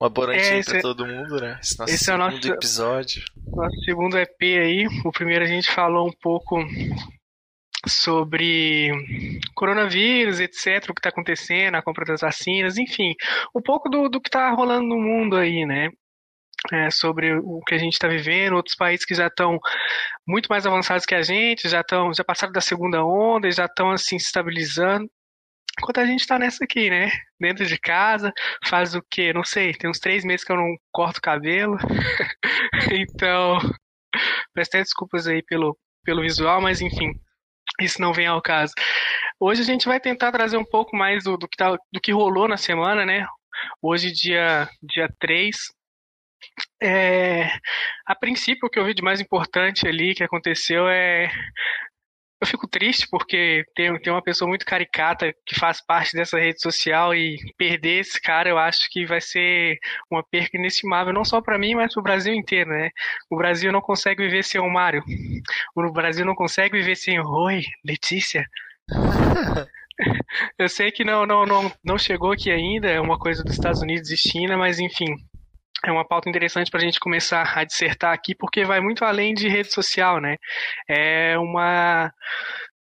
Uma boa noite é, pra é... todo mundo, né? Esse, nosso esse é o nosso episódio. Nosso segundo EP aí. O primeiro a gente falou um pouco sobre coronavírus, etc, o que está acontecendo, a compra das vacinas, enfim, um pouco do, do que está rolando no mundo aí, né? É, sobre o que a gente está vivendo, outros países que já estão muito mais avançados que a gente, já estão, já passaram da segunda onda, já estão assim se estabilizando. Enquanto a gente tá nessa aqui, né? Dentro de casa, faz o quê? Não sei, tem uns três meses que eu não corto cabelo. então, peço até desculpas aí pelo, pelo visual, mas enfim, isso não vem ao caso. Hoje a gente vai tentar trazer um pouco mais do, do, que, tá, do que rolou na semana, né? Hoje, dia, dia 3. É, a princípio, o que eu vi de mais importante ali que aconteceu é eu fico triste porque tem, tem uma pessoa muito caricata que faz parte dessa rede social e perder esse cara eu acho que vai ser uma perca inestimável, não só para mim, mas para o Brasil inteiro, né? O Brasil não consegue viver sem o Mário. O Brasil não consegue viver sem o Oi, Letícia. eu sei que não, não, não, não chegou aqui ainda, é uma coisa dos Estados Unidos e China, mas enfim, é uma pauta interessante para a gente começar a dissertar aqui, porque vai muito além de rede social, né? É uma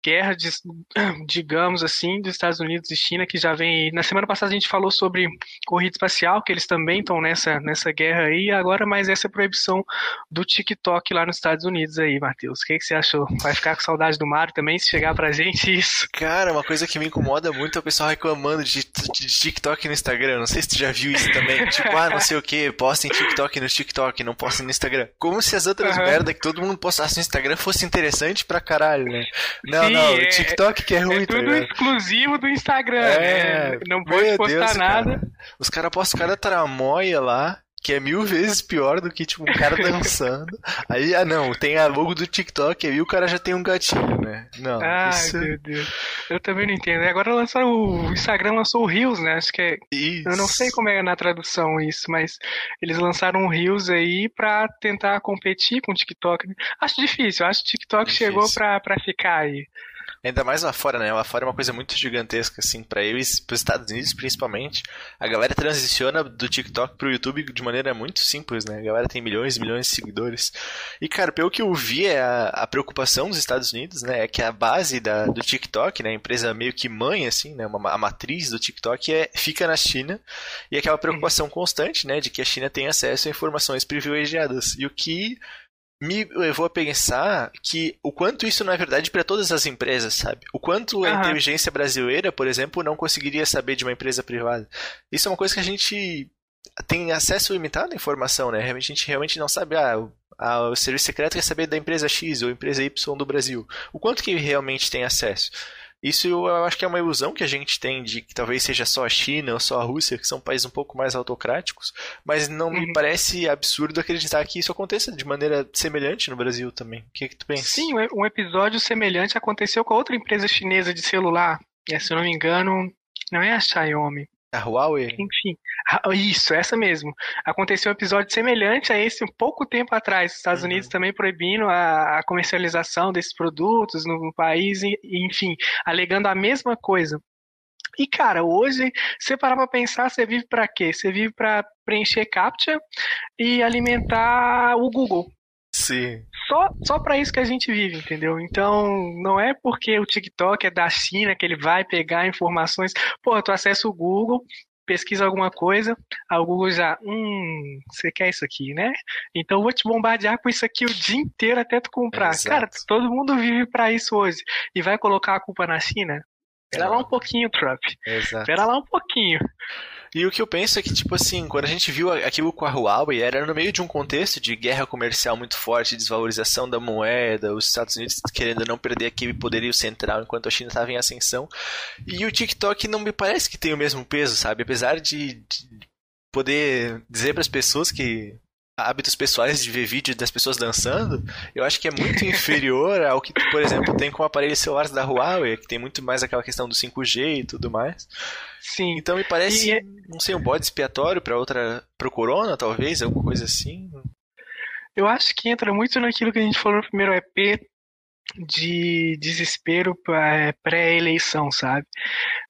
guerra, de, digamos assim, dos Estados Unidos e China, que já vem. Na semana passada a gente falou sobre corrida espacial, que eles também estão nessa, nessa guerra aí, agora mais essa proibição do TikTok lá nos Estados Unidos aí, Matheus. O que, que você achou? Vai ficar com saudade do Mario também se chegar pra gente isso? Cara, uma coisa que me incomoda muito é o pessoal reclamando de, de TikTok no Instagram. Não sei se tu já viu isso também. tipo, ah, não sei o que, postem TikTok no TikTok, não postem no Instagram. Como se as outras uhum. merda que todo mundo postasse no Instagram fosse interessante pra caralho, né? Não, Sim, não, é, o TikTok que é ruim, é tudo tá exclusivo do Instagram, é, né? Não pode postar Deus, nada. Cara. Os caras postam cada tramóia lá que é mil vezes pior do que, tipo, um cara dançando. Aí, ah, não, tem a logo do TikTok, aí o cara já tem um gatinho, né? Não. Ai, isso... meu Deus. Eu também não entendo. Agora lançaram o Instagram lançou o Reels, né? Acho que é. Isso. Eu não sei como é na tradução isso, mas eles lançaram o Reels aí pra tentar competir com o TikTok. Acho difícil, acho que o TikTok difícil. chegou pra, pra ficar aí. Ainda mais lá fora, né? Lá fora é uma coisa muito gigantesca, assim, para eles, para os Estados Unidos principalmente. A galera transiciona do TikTok pro YouTube de maneira muito simples, né? A galera tem milhões e milhões de seguidores. E, cara, pelo que eu vi, é a, a preocupação dos Estados Unidos, né? É que a base da, do TikTok, né? A empresa meio que mãe, assim, né? Uma, a matriz do TikTok é, fica na China. E aquela preocupação constante, né? De que a China tem acesso a informações privilegiadas. E o que me levou a pensar que o quanto isso não é verdade para todas as empresas, sabe? O quanto a inteligência brasileira, por exemplo, não conseguiria saber de uma empresa privada. Isso é uma coisa que a gente tem acesso limitado à informação, né? A gente realmente não sabe, ah, o serviço secreto quer saber da empresa X ou empresa Y do Brasil. O quanto que realmente tem acesso? Isso eu acho que é uma ilusão que a gente tem de que talvez seja só a China ou só a Rússia, que são países um pouco mais autocráticos, mas não uhum. me parece absurdo acreditar que isso aconteça de maneira semelhante no Brasil também. O que, é que tu pensa? Sim, um episódio semelhante aconteceu com outra empresa chinesa de celular. É, se eu não me engano, não é a Xiaomi. Huawei? Enfim, isso, essa mesmo. Aconteceu um episódio semelhante a esse um pouco tempo atrás. Os Estados uhum. Unidos também proibindo a, a, comercialização desses produtos no país, e, enfim, alegando a mesma coisa. E, cara, hoje, você parar pra pensar, você vive para quê? Você vive para preencher CAPTCHA e alimentar o Google. Sim. Só, só para isso que a gente vive, entendeu? Então, não é porque o TikTok é da China que ele vai pegar informações. Pô, tu acessa o Google, pesquisa alguma coisa, aí o Google já, hum, você quer isso aqui, né? Então eu vou te bombardear com isso aqui o dia inteiro até tu comprar. Exato. Cara, todo mundo vive para isso hoje. E vai colocar a culpa na China? Espera lá um pouquinho, Trump. Espera lá um pouquinho. E o que eu penso é que, tipo assim, quando a gente viu aquilo com a Huawei, era no meio de um contexto de guerra comercial muito forte, desvalorização da moeda, os Estados Unidos querendo não perder aquele poderio central enquanto a China estava em ascensão. E o TikTok não me parece que tem o mesmo peso, sabe? Apesar de, de poder dizer para as pessoas que hábitos pessoais de ver vídeo das pessoas dançando, eu acho que é muito inferior ao que, por exemplo, tem com aparelhos celulares da Huawei, que tem muito mais aquela questão do 5G e tudo mais. Sim. Então me parece, e... É não sei, um bode expiatório para outra, pro corona, talvez, alguma coisa assim. Eu acho que entra muito naquilo que a gente falou no primeiro EP de desespero é, pré-eleição, sabe?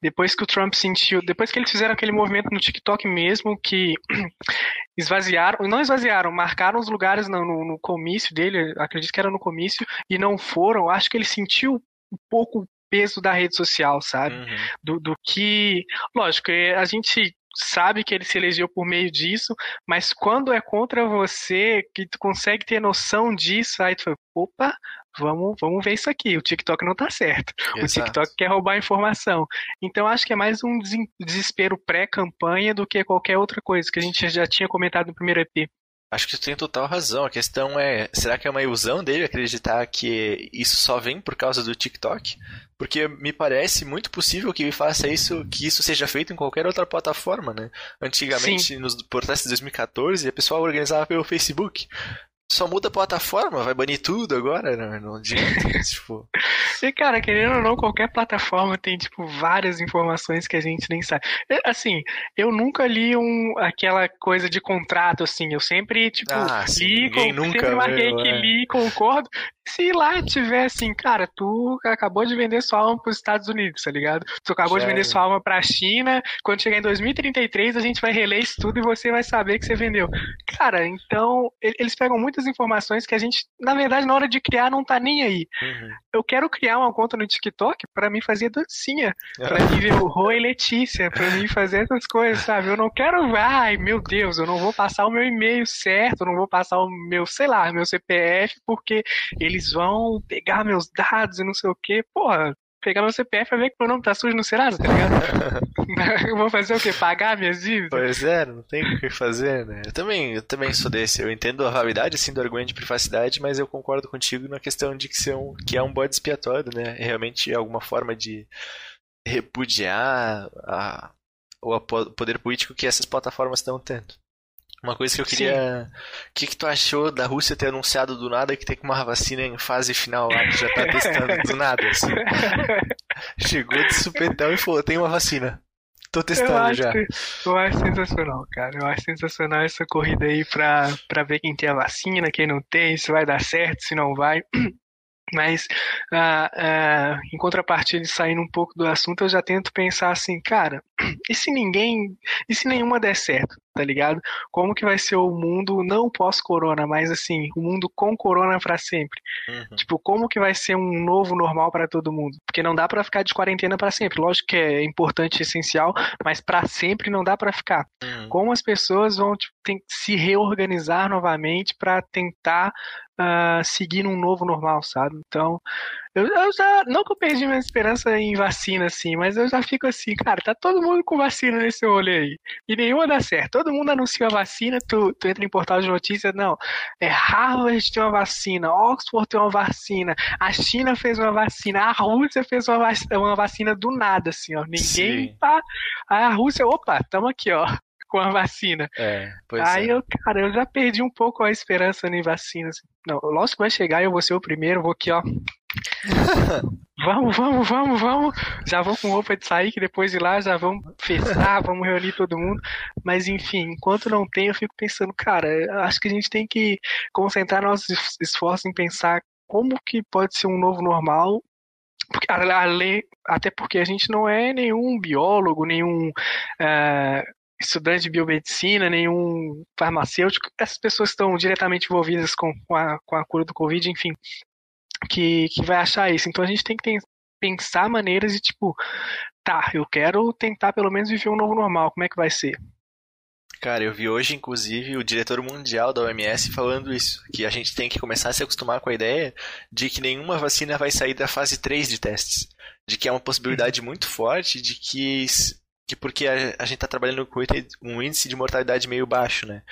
Depois que o Trump sentiu, depois que eles fizeram aquele movimento no TikTok mesmo, que esvaziaram, não esvaziaram, marcaram os lugares no, no, no comício dele, acredito que era no comício, e não foram, acho que ele sentiu um pouco o peso da rede social, sabe? Uhum. Do, do que. Lógico, a gente sabe que ele se elegeu por meio disso, mas quando é contra você, que tu consegue ter noção disso, aí tu fala, opa, vamos, vamos ver isso aqui. O TikTok não tá certo. Exato. O TikTok quer roubar a informação. Então acho que é mais um desespero pré-campanha do que qualquer outra coisa que a gente já tinha comentado no primeiro EP. Acho que você tem total razão. A questão é, será que é uma ilusão dele acreditar que isso só vem por causa do TikTok? Porque me parece muito possível que ele faça isso, que isso seja feito em qualquer outra plataforma, né? Antigamente, Sim. nos protestos de 2014, a pessoa organizava pelo Facebook só muda a plataforma, vai banir tudo agora, não, não adianta, tipo... E, cara, querendo ou não, qualquer plataforma tem, tipo, várias informações que a gente nem sabe. Assim, eu nunca li um, aquela coisa de contrato, assim, eu sempre, tipo, ah, li, com, nunca sempre marquei que é. li, concordo, se lá tiver assim, cara, tu acabou de vender sua alma para os Estados Unidos, tá ligado? Tu acabou Sério? de vender sua alma para a China, quando chegar em 2033 a gente vai reler isso tudo e você vai saber que você vendeu. Cara, então eles pegam muitas informações que a gente, na verdade, na hora de criar não tá nem aí. Uhum. Eu quero criar uma conta no TikTok para mim fazer dancinha, para mim ver o Rô e Letícia, para mim fazer essas coisas, sabe? Eu não quero, ai, meu Deus, eu não vou passar o meu e-mail certo, eu não vou passar o meu, sei lá, meu CPF porque ele eles vão pegar meus dados e não sei o que. Porra, pegar meu CPF e ver que meu nome tá sujo no Serasa, tá ligado? eu vou fazer o quê? Pagar minhas dívidas? Pois é, não tem o que fazer, né? Eu também, eu também sou desse. Eu entendo a validade, assim, do argumento de privacidade, mas eu concordo contigo na questão de que, ser um, que é um bode expiatório, né? É realmente alguma forma de repudiar a, o poder político que essas plataformas estão tendo. Uma coisa que eu queria. O que, que tu achou da Rússia ter anunciado do nada que tem uma vacina em fase final lá, que já tá testando do nada, assim. Chegou de supetão e falou: tem uma vacina. Tô testando eu já. Que, eu acho sensacional, cara. Eu acho sensacional essa corrida aí pra, pra ver quem tem a vacina, quem não tem, se vai dar certo, se não vai. Mas, uh, uh, em contrapartida, saindo um pouco do assunto, eu já tento pensar assim, cara, e se ninguém, e se nenhuma der certo, tá ligado? Como que vai ser o mundo, não pós-corona, mas assim, o mundo com corona para sempre? Uhum. Tipo, como que vai ser um novo normal para todo mundo? Porque não dá para ficar de quarentena para sempre. Lógico que é importante e essencial, mas para sempre não dá para ficar. Uhum. Como as pessoas vão tipo, tem, se reorganizar novamente para tentar uh, seguir um novo normal, sabe? Então, eu, eu, já. Não que eu perdi minha esperança em vacina, assim, mas eu já fico assim, cara, tá todo mundo com vacina nesse rolê aí. E nenhuma dá certo. Todo mundo anuncia a vacina, tu, tu entra em portal de notícias, não. É Harvard tem uma vacina, Oxford tem uma vacina, a China fez uma vacina, a Rússia fez uma vacina, uma vacina do nada, assim, ó. Ninguém Sim. tá. A Rússia, opa, tamo aqui, ó com a vacina. É, Aí é. eu, cara, eu já perdi um pouco a esperança em vacinas. Não, lógico que vai chegar e eu vou ser o primeiro, vou aqui, ó. vamos, vamos, vamos, vamos. Já vou com roupa de sair, que depois de lá já vamos festar, vamos reunir todo mundo. Mas enfim, enquanto não tem, eu fico pensando, cara, acho que a gente tem que concentrar nossos esforços em pensar como que pode ser um novo normal porque, além, até porque a gente não é nenhum biólogo, nenhum uh, estudante de biomedicina, nenhum farmacêutico, essas pessoas estão diretamente envolvidas com, com, a, com a cura do Covid, enfim, que, que vai achar isso. Então a gente tem que ter, pensar maneiras de tipo, tá, eu quero tentar pelo menos viver um novo normal, como é que vai ser? Cara, eu vi hoje, inclusive, o diretor mundial da OMS falando isso, que a gente tem que começar a se acostumar com a ideia de que nenhuma vacina vai sair da fase 3 de testes. De que é uma possibilidade uhum. muito forte de que que porque a, a gente está trabalhando com um índice de mortalidade meio baixo, né?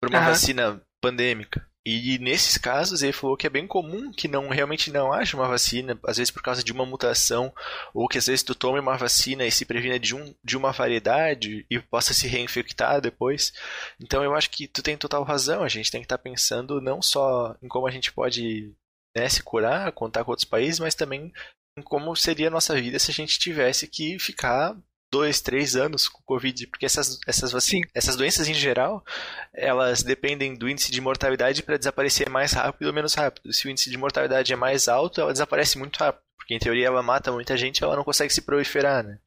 Por uma uhum. vacina pandêmica. E nesses casos ele falou que é bem comum que não realmente não haja uma vacina, às vezes por causa de uma mutação, ou que às vezes tu tome uma vacina e se previna de, um, de uma variedade e possa se reinfectar depois. Então eu acho que tu tem total razão, a gente tem que estar tá pensando não só em como a gente pode né, se curar, contar com outros países, mas também em como seria a nossa vida se a gente tivesse que ficar dois, três anos com Covid, porque essas, essas, vacinas, essas doenças em geral, elas dependem do índice de mortalidade para desaparecer mais rápido ou menos rápido. Se o índice de mortalidade é mais alto, ela desaparece muito rápido. Porque em teoria ela mata muita gente, ela não consegue se proliferar, né?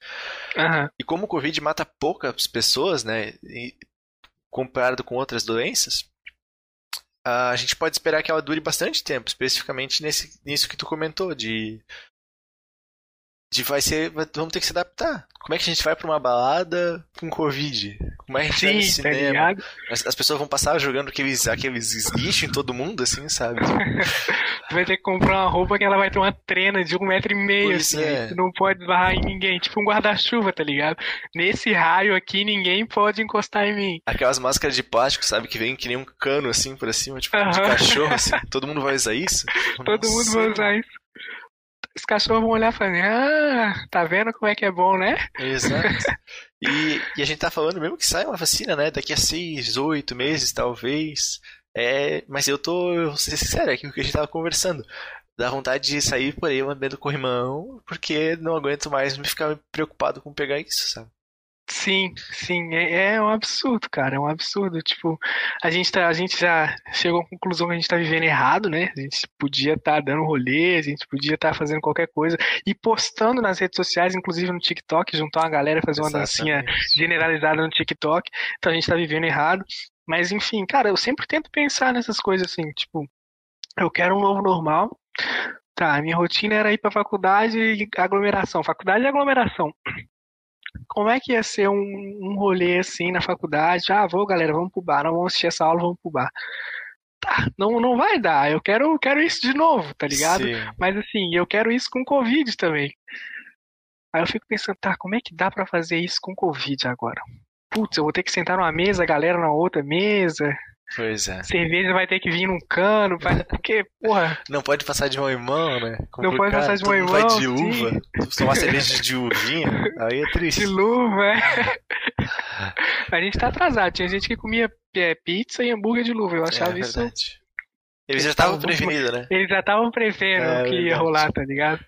Uhum. E como o Covid mata poucas pessoas, né? E, comparado com outras doenças, a gente pode esperar que ela dure bastante tempo, especificamente nesse, nisso que tu comentou, de de vai ser, vamos ter que se adaptar. Como é que a gente vai para uma balada com Covid? Como é que a gente Sim, vai no tá cinema? ligado? as, as pessoas vão passar jogando aqueles, aqueles esguichos em todo mundo, assim, sabe? Tu vai ter que comprar uma roupa que ela vai ter uma trena de um metro e meio, Pois assim. é. não pode esbarrar em ninguém. Tipo um guarda-chuva, tá ligado? Nesse raio aqui, ninguém pode encostar em mim. Aquelas máscaras de plástico, sabe? Que vem que nem um cano, assim, por cima, tipo, de Aham. cachorro, assim. Todo mundo vai usar isso? Todo mundo Nossa. vai usar isso. Os cachorros vão olhar e falar, ah, tá vendo como é que é bom, né? Exato. E, e a gente tá falando mesmo que sai uma vacina, né? Daqui a seis, oito meses, talvez. É, mas eu tô, eu vou ser sincero, é aquilo que a gente tava conversando. Dá vontade de sair por aí andando com o irmão, porque não aguento mais me ficar preocupado com pegar isso, sabe? Sim, sim, é, é um absurdo, cara, é um absurdo. Tipo, a gente, tá, a gente já chegou à conclusão que a gente tá vivendo errado, né? A gente podia estar dando rolê, a gente podia estar fazendo qualquer coisa e postando nas redes sociais, inclusive no TikTok, juntar uma galera, fazer uma dancinha Exatamente. generalizada no TikTok. Então a gente tá vivendo errado. Mas enfim, cara, eu sempre tento pensar nessas coisas assim, tipo, eu quero um novo normal. Tá, minha rotina era ir pra faculdade e aglomeração. Faculdade e aglomeração. Como é que ia ser um, um rolê assim na faculdade? Ah, vou, galera, vamos pro bar. Não vamos assistir essa aula, vamos pro bar. Tá, não, não vai dar. Eu quero, quero isso de novo, tá ligado? Sim. Mas assim, eu quero isso com Covid também. Aí eu fico pensando, tá, como é que dá pra fazer isso com Covid agora? Putz, eu vou ter que sentar numa mesa, a galera na outra mesa. Pois é. Cerveja vai ter que vir num cano, vai... porque, porra, Não pode passar de mão em mão, né? Não pode Complicado. passar de mão em mundo vai mão, de uva. Tomar cerveja de uvinha, aí é triste. de luva, é. A gente tá atrasado. Tinha gente que comia é, pizza e hambúrguer de luva. Eu achava é isso. Eles já Eles estavam prevenidos, né? Eles já estavam prevendo É, o que ia verdade. rolar, tá ligado?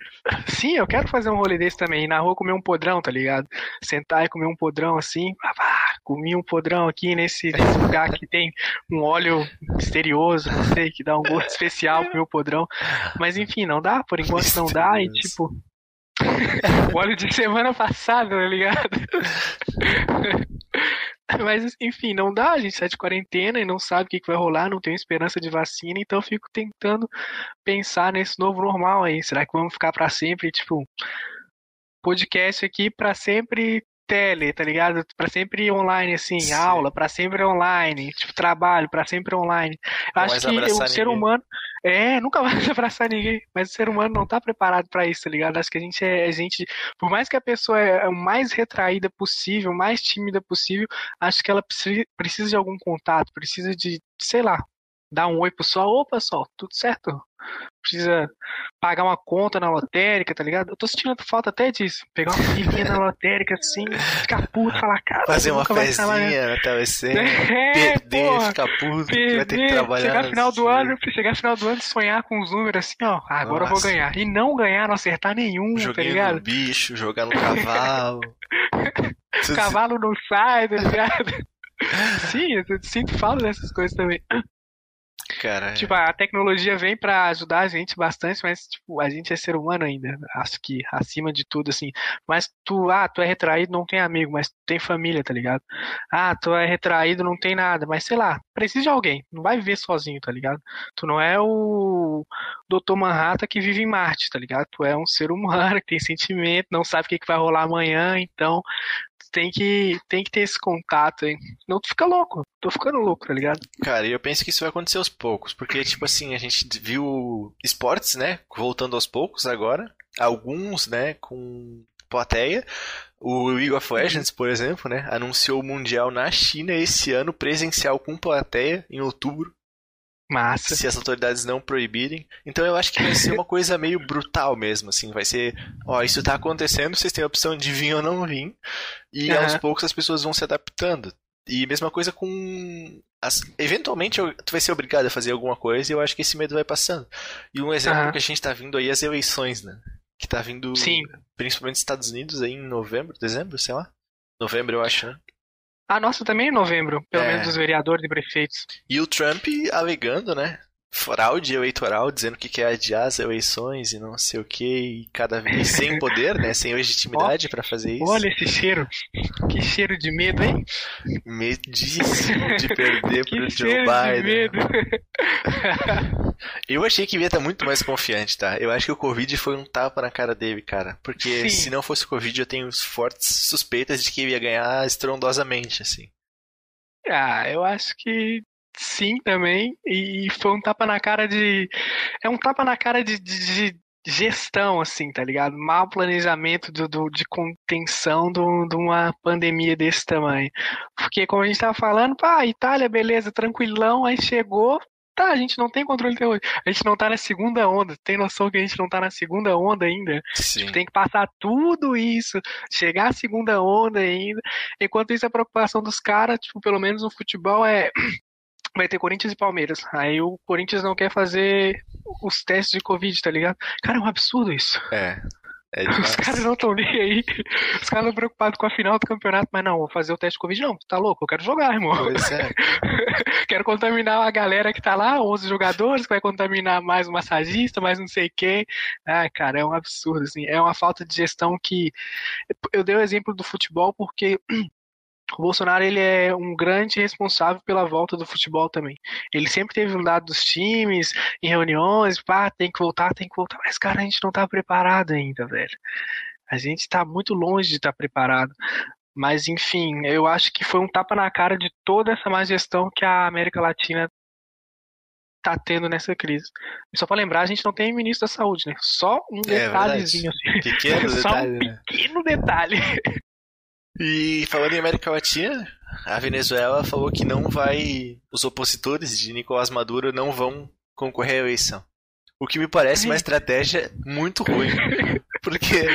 Sim, eu quero fazer um rolê desse também. Ir na rua comer um podrão, tá ligado? Sentar e comer um podrão assim. Ah, pá, comi um podrão aqui nesse, nesse lugar que tem um óleo misterioso, não sei, que dá um gosto especial pro meu podrão. Mas enfim, não dá, por enquanto não dá. E tipo. o óleo de semana passada, tá ligado? Mas, enfim, não dá, a gente tá de quarentena e não sabe o que, vai rolar, não tem esperança de vacina, então eu fico tentando pensar nesse novo normal aí. Será que vamos ficar pra sempre, tipo, podcast aqui pra sempre tele, tá ligado? Pra sempre online, assim, Sim. aula, pra sempre online, tipo, trabalho, pra sempre online. Eu acho que o ser ninguém. humano. É, nunca vai abraçar ninguém, mas o ser humano não tá preparado pra isso, tá ligado? Acho que a gente é. A gente, por mais que a pessoa é o mais retraída possível, mais tímida possível, acho que ela precisa de algum contato, precisa de, sei lá, dar um oi pro sol. Ô, pessoal, tudo certo? Precisa pagar uma conta na lotérica, tá ligado? Eu tô sentindo falta até disso. Pegar uma filinha na lotérica assim, ficar puto, falar, cara, Fazer uma fezinha na telecena, É, perder, porra. ficar puto, que vai ter que Perder, trabalhar. chegar no final do ano, chegar final do ano e sonhar com os números assim, ó, ah, agora eu vou Nossa. ganhar. E não ganhar, não acertar nenhum, tá Joguinho ligado? no bicho, jogar no cavalo. O cavalo não sai, tá ligado? Sim, eu sinto falta dessas coisas também. Cara, Tipo, a tecnologia vem pra ajudar a gente bastante, mas, tipo, a gente é ser humano ainda. Acho que acima de tudo, assim. Mas tu, ah, tu é retraído, não tem amigo, mas tu tem família, tá ligado? Ah, tu é retraído, não tem nada, mas sei lá, precisa de alguém. Não vai viver sozinho, tá ligado? Tu não é o Dr. Manhattan que vive em Marte, tá ligado? Tu é um ser humano que tem sentimento, não sabe o que, que vai rolar amanhã, então tem que, tem que ter esse contato aí. Não, tu fica louco. Tô ficando louco, tá ligado? Cara, eu penso que isso vai acontecer aos poucos, porque, tipo assim, a gente viu esportes, né, voltando aos poucos agora, alguns, né, com plateia. O League of Legends, por exemplo, né, anunciou o Mundial na China esse ano, presencial com plateia, em outubro, Massa. se as autoridades não proibirem. Então eu acho que vai ser uma coisa meio brutal mesmo, assim, vai ser, ó, isso tá acontecendo, vocês têm a opção de vir ou não vir, e Aham. aos poucos as pessoas vão se adaptando. E mesma coisa com. as- eventualmente tu vai ser obrigado a fazer alguma coisa e eu acho que esse medo vai passando. E um exemplo Aham. que a gente tá vindo aí é as eleições, né? que tá vindo Sim. principalmente dos Estados Unidos aí em novembro, dezembro, sei lá. Novembro, eu acho, né? A nossa também é em novembro, pelo É. menos dos vereadores e prefeitos. E o Trump alegando, né? Fraude eleitoral, dizendo que quer adiar as eleições e não sei o que, e cada vez sem poder, né? Sem legitimidade pra fazer isso. Olha esse cheiro. Que cheiro de medo, hein? Medíssimo de perder Que pro Joe cheiro de Biden. medo. Eu achei que ele ia estar muito mais confiante, tá? Eu acho que o Covid foi um tapa na cara dele, cara. Porque Sim. se não fosse o Covid, eu tenho fortes suspeitas de que ele ia ganhar estrondosamente, assim. Ah, eu acho que sim também. E foi um tapa na cara de. É um tapa na cara de, de- de gestão, assim, tá ligado? Mau planejamento do, do- de contenção do- de uma pandemia desse tamanho. Porque, como a gente tava falando, pá, Itália, beleza, tranquilão, aí chegou. Tá, a gente não tem controle até hoje. A gente não tá na segunda onda. Tem noção que a gente não tá na segunda onda ainda? Sim. Tem que passar tudo isso, chegar à segunda onda ainda. Enquanto isso, a preocupação dos caras, tipo, pelo menos no futebol, é. Vai ter Corinthians e Palmeiras. Aí o Corinthians não quer fazer os testes de Covid, tá ligado? Cara, é um absurdo isso. É. É Os caras não estão nem aí. Os caras estão preocupados com a final do campeonato, mas não, vou fazer o teste de Covid. Não, tá louco, eu quero jogar, irmão. Pois é. Quero contaminar a galera que tá lá, 11 jogadores, que vai contaminar mais um massagista, mais não sei quem. Ah, cara, é um absurdo, assim. É uma falta de gestão que. Eu dei o exemplo do futebol porque. O Bolsonaro ele é um grande responsável pela volta do futebol também. Ele sempre teve um lado dos times, em reuniões, pá, tem que voltar, tem que voltar. Mas, cara, a gente não tá preparado ainda, velho. A gente tá muito longe de estar preparado. Mas, enfim, eu acho que foi um tapa na cara de toda essa má gestão que a América Latina tá tendo nessa crise. E só pra lembrar, a gente não tem ministro da saúde, né? Só um É detalhezinho, assim. Pequeno Só detalhe, um né? pequeno detalhe. E falando em América Latina, a Venezuela falou que não vai. Os opositores de Nicolás Maduro não vão concorrer à eleição. O que me parece uma estratégia muito ruim. Porque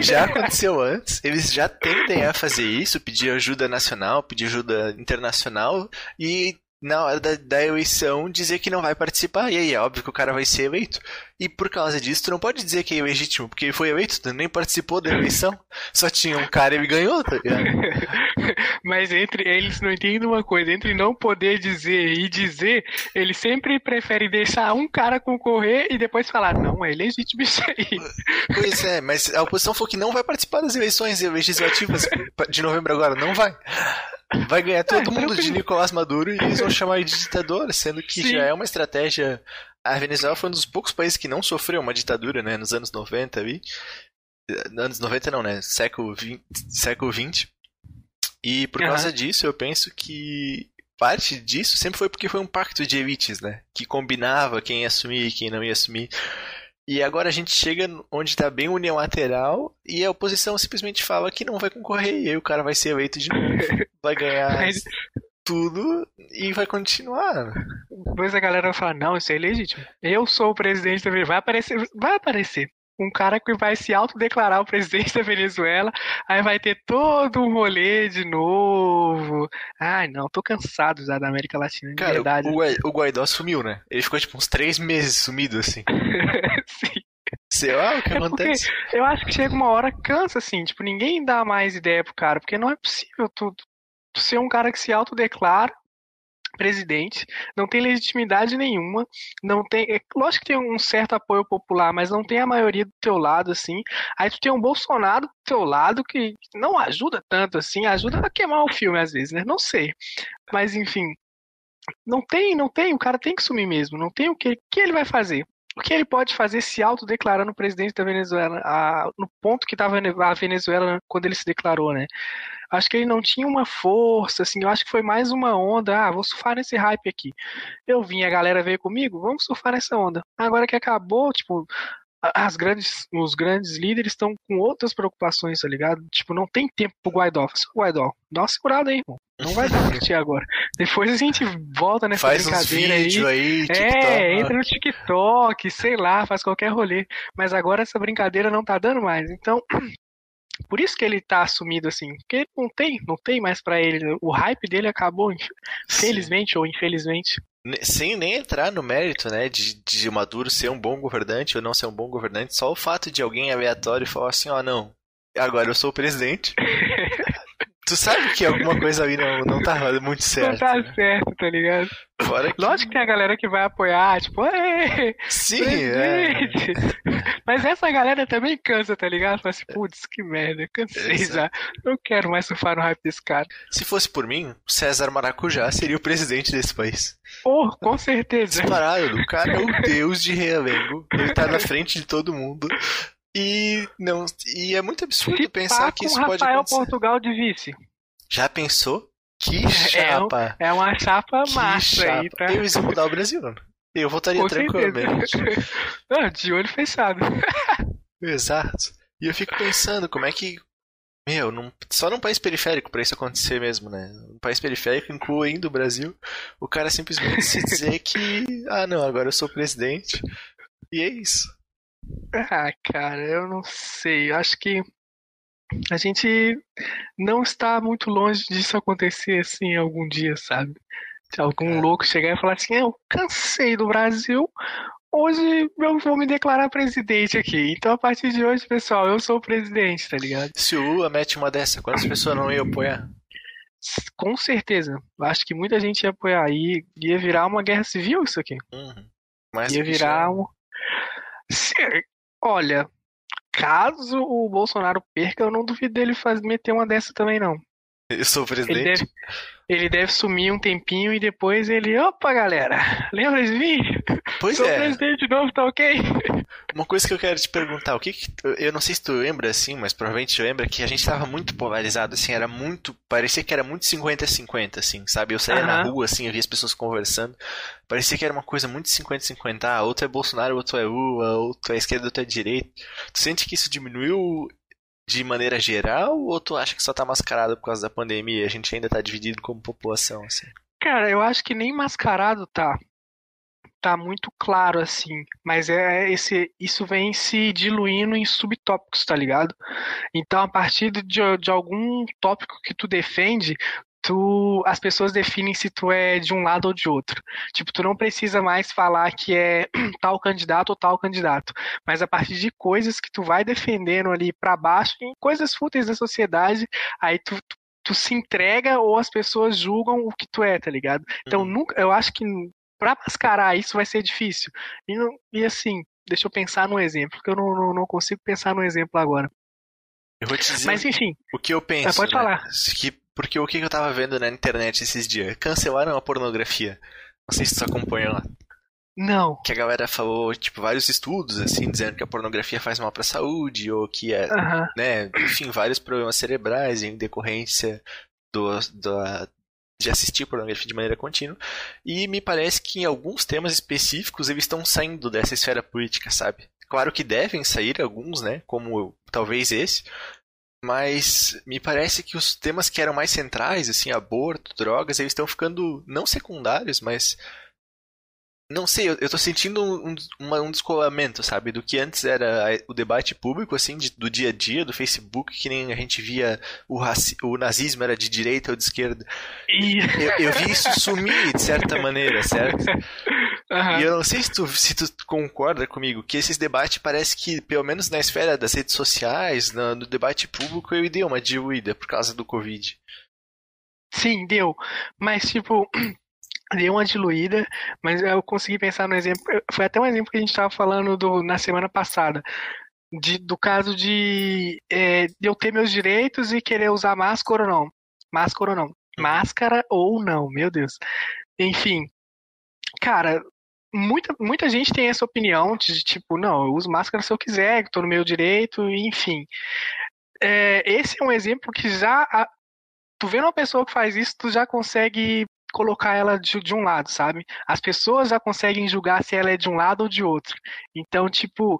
já aconteceu antes, eles já tendem a fazer isso, pedir ajuda nacional, pedir ajuda internacional e na hora da, da eleição dizer que não vai participar. E aí é óbvio que o cara vai ser eleito. E por causa disso, tu não pode dizer que é ilegítimo, porque ele foi eleito, tu nem participou da eleição. Só tinha um cara e ele ganhou, tá ligado? Mas entre eles não entendem uma coisa, entre não poder dizer e dizer, eles sempre preferem deixar um cara concorrer e depois falar, não, é legítimo isso aí. Pois é, mas a oposição falou que não vai participar das eleições legislativas de novembro agora, não vai. Vai ganhar todo É, mundo de. Nicolás Maduro e eles vão chamar ele de ditador, sendo que Sim. já é uma estratégia. A Venezuela foi um dos poucos países que não sofreu uma ditadura, né, nos anos 90 ali. Anos 90 não, né? Século 20, século 20. E por Aham. causa disso, eu penso que parte disso sempre foi porque foi um pacto de elites, né? Que combinava quem ia assumir e quem não ia assumir. E agora a gente chega onde está bem unilateral e a oposição simplesmente fala que não vai concorrer e aí o cara vai ser eleito de novo, vai ganhar Mas- tudo e vai continuar. Depois a galera vai falar, não, isso é ilegítimo. Eu sou o presidente da Venezuela. Vai aparecer, vai aparecer. Um cara que vai se autodeclarar o presidente da Venezuela, aí vai ter todo um rolê de novo. Ai, não, tô cansado já da América Latina, de Cara, verdade. o, o Guaidó sumiu, né? Ele ficou tipo uns três meses sumido assim. Sim. Sei lá o que É acontece. eu acho que chega uma hora, cansa, assim, tipo, ninguém dá mais ideia pro cara, porque não é possível tu, tu ser um cara que se autodeclara presidente, não tem legitimidade nenhuma, não tem, é, lógico que tem um certo apoio popular, mas não tem a maioria do teu lado, assim, aí tu tem um Bolsonaro do teu lado que não ajuda tanto, assim, ajuda a queimar o filme às vezes, né, não sei, mas enfim, não tem, não tem, o cara tem que sumir mesmo, não tem o que, que ele vai fazer? O que ele pode fazer se autodeclarando presidente da Venezuela, a- no ponto que estava a Venezuela quando ele se declarou, né? Acho que ele não tinha uma força, assim, eu acho que foi mais uma onda, ah, vou surfar nesse hype aqui. Eu vim, a galera veio comigo, vamos surfar nessa onda. Agora que acabou, tipo, as grandes, os grandes líderes estão com outras preocupações, tá ligado? Tipo, não tem tempo pro Guaidó. Fala, Guaidó, dá uma segurada aí, irmão. Não vai dar pra agora. Depois a gente volta nessa Faz uns brincadeira aí. vídeos aí, TikTok. É, entra no TikTok, sei lá, faz qualquer rolê. Mas agora essa brincadeira não tá dando mais. Então, por isso que ele tá assumido assim. Porque não tem, não tem mais pra ele. O hype dele acabou, felizmente ou infelizmente. sem nem entrar no mérito, né, de, de Maduro ser um bom governante ou não ser um bom governante, só o fato de alguém aleatório falar assim, ó, oh, não, agora eu sou o presidente. tu sabe que alguma coisa ali não, não tá muito certo. Não tá né? certo, tá ligado? Fora que... Lógico que tem a galera que vai apoiar, tipo, Sim, é. Mas essa galera também cansa, tá ligado? Fala assim, putz, que merda, cansei Exato. já. Não quero mais surfar no hype desse cara. Se fosse por mim, César Maracujá seria o presidente desse país. Oh, com certeza. Disparado, o cara é o deus de Realengo. Ele tá na frente de todo mundo. E não, e é muito absurdo Se pensar que isso pode Rafael acontecer. Portugal de vice. Já pensou? Que chapa! É, um, é uma chapa que massa chapa. aí, tá? Eu ia mudar o Brasil. Eu votaria Com tranquilamente. Não, de olho fechado. Exato. E eu fico pensando, como é que. Meu, num, só num país periférico para isso acontecer mesmo, né? Um país periférico, incluindo o Brasil, o cara simplesmente se dizer que. Ah, não, agora eu sou presidente. E é isso. Ah, cara, eu não sei. Acho que a gente não está muito longe disso acontecer assim algum dia, sabe? Se algum é. louco chegar e falar assim, eu cansei do Brasil, hoje eu vou me declarar presidente aqui. Então a partir de hoje, pessoal, eu sou o presidente, tá ligado? Se o Lula mete uma dessa, quantas pessoas não iam apoiar? Com certeza. Acho que muita gente ia apoiar. E ia virar uma guerra civil isso aqui. Uhum. ia virar um. Olha, caso o Bolsonaro perca, eu não duvido dele fazer, meter uma dessa também, não. Eu sou presidente. Ele deve, ele deve sumir um tempinho e depois ele. Opa, galera! Lembra de mim? Pois Sou é. presidente de novo, tá ok? Uma coisa que eu quero te perguntar, o que, que eu não sei se tu lembra assim, mas provavelmente lembra que a gente tava muito polarizado, assim, era muito, parecia que era muito 50-50, assim, sabe? Eu saía na rua, assim, eu via as pessoas conversando, parecia que era uma coisa muito 50-50, ah, outro é Bolsonaro, outro é Lula, outro é esquerda, outro é direita. Tu sente que isso diminuiu de maneira geral ou tu acha que só tá mascarado por causa da pandemia e a gente ainda tá dividido como população, assim? Cara, eu acho que nem mascarado tá. Tá muito claro, assim. Mas é esse, isso vem se diluindo em subtópicos, tá ligado? Então, a partir de, de algum tópico que tu defende, tu as pessoas definem se tu é de um lado ou de outro. Tipo, tu não precisa mais falar que é tal candidato ou tal candidato, mas a partir de coisas que tu vai defendendo ali para baixo, em coisas fúteis da sociedade, aí tu, tu, tu, se entrega ou as pessoas julgam o que tu é, tá ligado? Então, uhum. nunca, eu acho que para mascarar isso vai ser difícil. E, e assim, deixa eu pensar num exemplo, porque eu não, não, não consigo pensar num exemplo agora. Eu vou te dizer Mas, enfim, o que eu penso. Pode né? falar. Que porque o que eu tava vendo na internet esses dias? Cancelaram a pornografia. Não sei se você acompanha lá. Não. Que a galera falou, tipo, vários estudos, assim, dizendo que a pornografia faz mal pra saúde, ou que é, uhum. né, enfim, vários problemas cerebrais em decorrência do, do, de assistir pornografia de maneira contínua. E me parece que em alguns temas específicos eles estão saindo dessa esfera política, sabe? Claro que devem sair alguns, né, como talvez esse, mas me parece que os temas que eram mais centrais, assim, aborto, drogas, eles estão ficando não secundários, mas não sei, eu, eu tô sentindo um, um, um descolamento, sabe? Do que antes era o debate público, assim, de, do dia a dia, do Facebook, que nem a gente via o, raci o nazismo era de direita ou de esquerda. Eu, eu vi isso sumir, de certa maneira, certo? Uhum. E eu não sei se tu, se tu concorda comigo, que esses debates parece que, pelo menos na esfera das redes sociais, no, no debate público, ele deu uma diluída por causa do Covid. Sim, deu. Mas, tipo, deu uma diluída, mas eu consegui pensar no exemplo. Foi até um exemplo que a gente estava falando do, na semana passada. De, do caso de, é, de eu ter meus direitos e querer usar máscara ou não. Máscara ou não. Máscara ou não, meu Deus. Enfim, cara, muita, muita gente tem essa opinião de tipo, não, eu uso máscara se eu quiser, estou no meu direito, enfim. É, esse é um exemplo que já. A, tu vendo uma pessoa que faz isso, tu já consegue colocar ela de, de, um lado, sabe? As pessoas já conseguem julgar se ela é de um lado ou de outro. Então, tipo,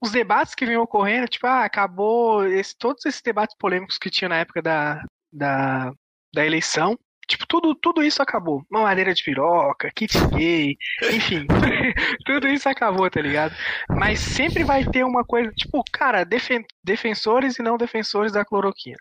os debates que vêm ocorrendo, tipo, ah, acabou esse, todos esses debates polêmicos que tinha na época da, da, da eleição. Tipo, tudo, tudo isso acabou. Mamadeira de piroca, kit gay, enfim. tudo isso acabou, tá ligado? Mas sempre vai ter uma coisa, tipo, cara, defen defensores e não defensores da cloroquina.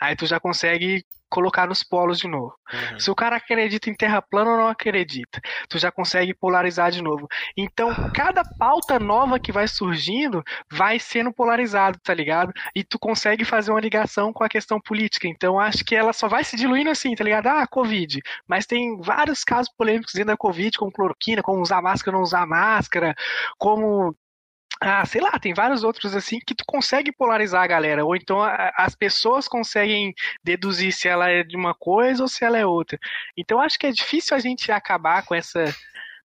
Aí tu já consegue colocar nos polos de novo. Uhum. Se o cara acredita em terra plana ou não acredita, tu já consegue polarizar de novo. Então, cada pauta nova que vai surgindo vai sendo polarizado, tá ligado? E tu consegue fazer uma ligação com a questão política. Então, acho que ela só vai se diluindo assim, tá ligado? Ah, Covid. Mas tem vários casos polêmicos dentro da Covid, como cloroquina, como usar máscara ou não usar máscara, como ah, sei lá, tem vários outros assim que tu consegue polarizar a galera, ou então a, as pessoas conseguem deduzir se ela é de uma coisa ou se ela é outra. Então acho que é difícil a gente acabar com essa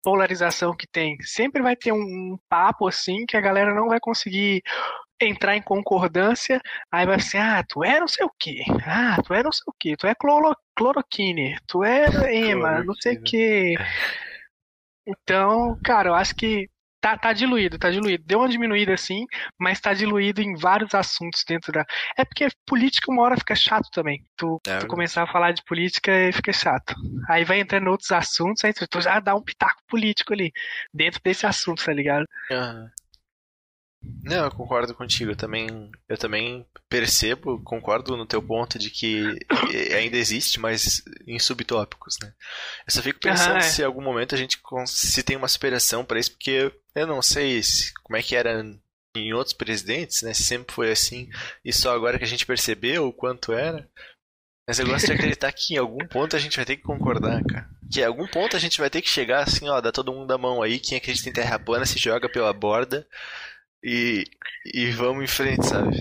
polarização que tem. Sempre vai ter um, um papo assim que a galera não vai conseguir entrar em concordância, aí vai ser, ah, tu é não sei o que, ah, tu é não sei o que, tu é cloro, cloroquine, tu é ema, não sei o que. Então, cara, eu acho que Tá, tá diluído, tá diluído. Deu uma diminuída assim, mas tá diluído em vários assuntos dentro da. É porque política uma hora fica chato também. Tu, é, tu começar a falar de política e fica chato. Aí vai entrando outros assuntos, aí tu, tu já dá um pitaco político ali, dentro desse assunto, tá ligado? Uhum. Não, eu concordo contigo. Eu também, eu também percebo, concordo no teu ponto de que ainda existe, mas em subtópicos, né? Eu só fico pensando uhum, é. se em algum momento a gente se tem uma superação para isso, porque eu não sei se, como é que era em outros presidentes, né? Se sempre foi assim e só agora que a gente percebeu o quanto era. Mas eu gosto de acreditar que em algum ponto a gente vai ter que concordar, cara. Que em algum ponto a gente vai ter que chegar assim, ó, dá todo mundo a mão aí, quem acredita em terra plana se joga pela borda e, e vamos em frente, sabe?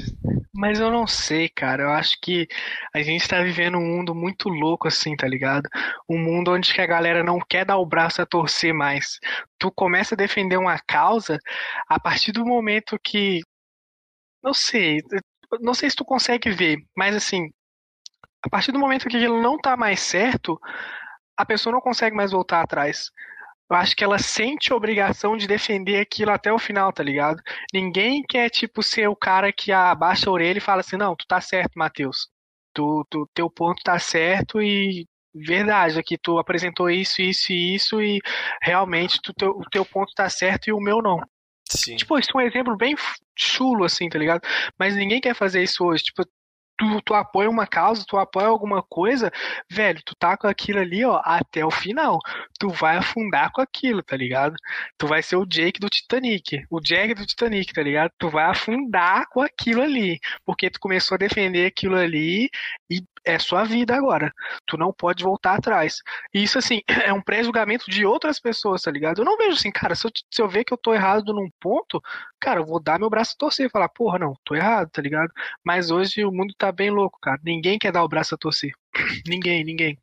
Mas eu não sei, cara. Eu acho que a gente tá vivendo um mundo muito louco assim, tá ligado? Um mundo onde que a galera não quer dar o braço a torcer mais. Tu começa a defender uma causa a partir do momento que não sei, não sei se tu consegue ver, mas assim, a partir do momento que aquilo não tá mais certo, a pessoa não consegue mais voltar atrás eu acho que ela sente a obrigação de defender aquilo até o final, tá ligado? Ninguém quer, tipo, ser o cara que abaixa a orelha e fala assim, não, tu tá certo, Matheus. Tu, tu, teu ponto tá certo e verdade, aqui tu apresentou isso, isso e isso e realmente tu, teu, o teu ponto tá certo e o meu não. Sim. Tipo, isso é um exemplo bem chulo, assim, tá ligado? Mas ninguém quer fazer isso hoje. Tipo, tu, tu apoia uma causa, tu apoia alguma coisa, velho, tu tá com aquilo ali, ó, até o final. Tu vai afundar com aquilo, tá ligado? Tu vai ser o Jake do Titanic. O Jack do Titanic, tá ligado? Tu vai afundar com aquilo ali. Porque tu começou a defender aquilo ali e é sua vida agora. Tu não pode voltar atrás. E isso, assim, é um pré-julgamento de outras pessoas, tá ligado? Eu não vejo assim, cara, se eu, se eu ver que eu tô errado num ponto, cara, eu vou dar meu braço a torcer e falar, porra, não, tô errado, tá ligado? Mas hoje o mundo tá bem louco, cara. Ninguém quer dar o braço a torcer. ninguém, ninguém.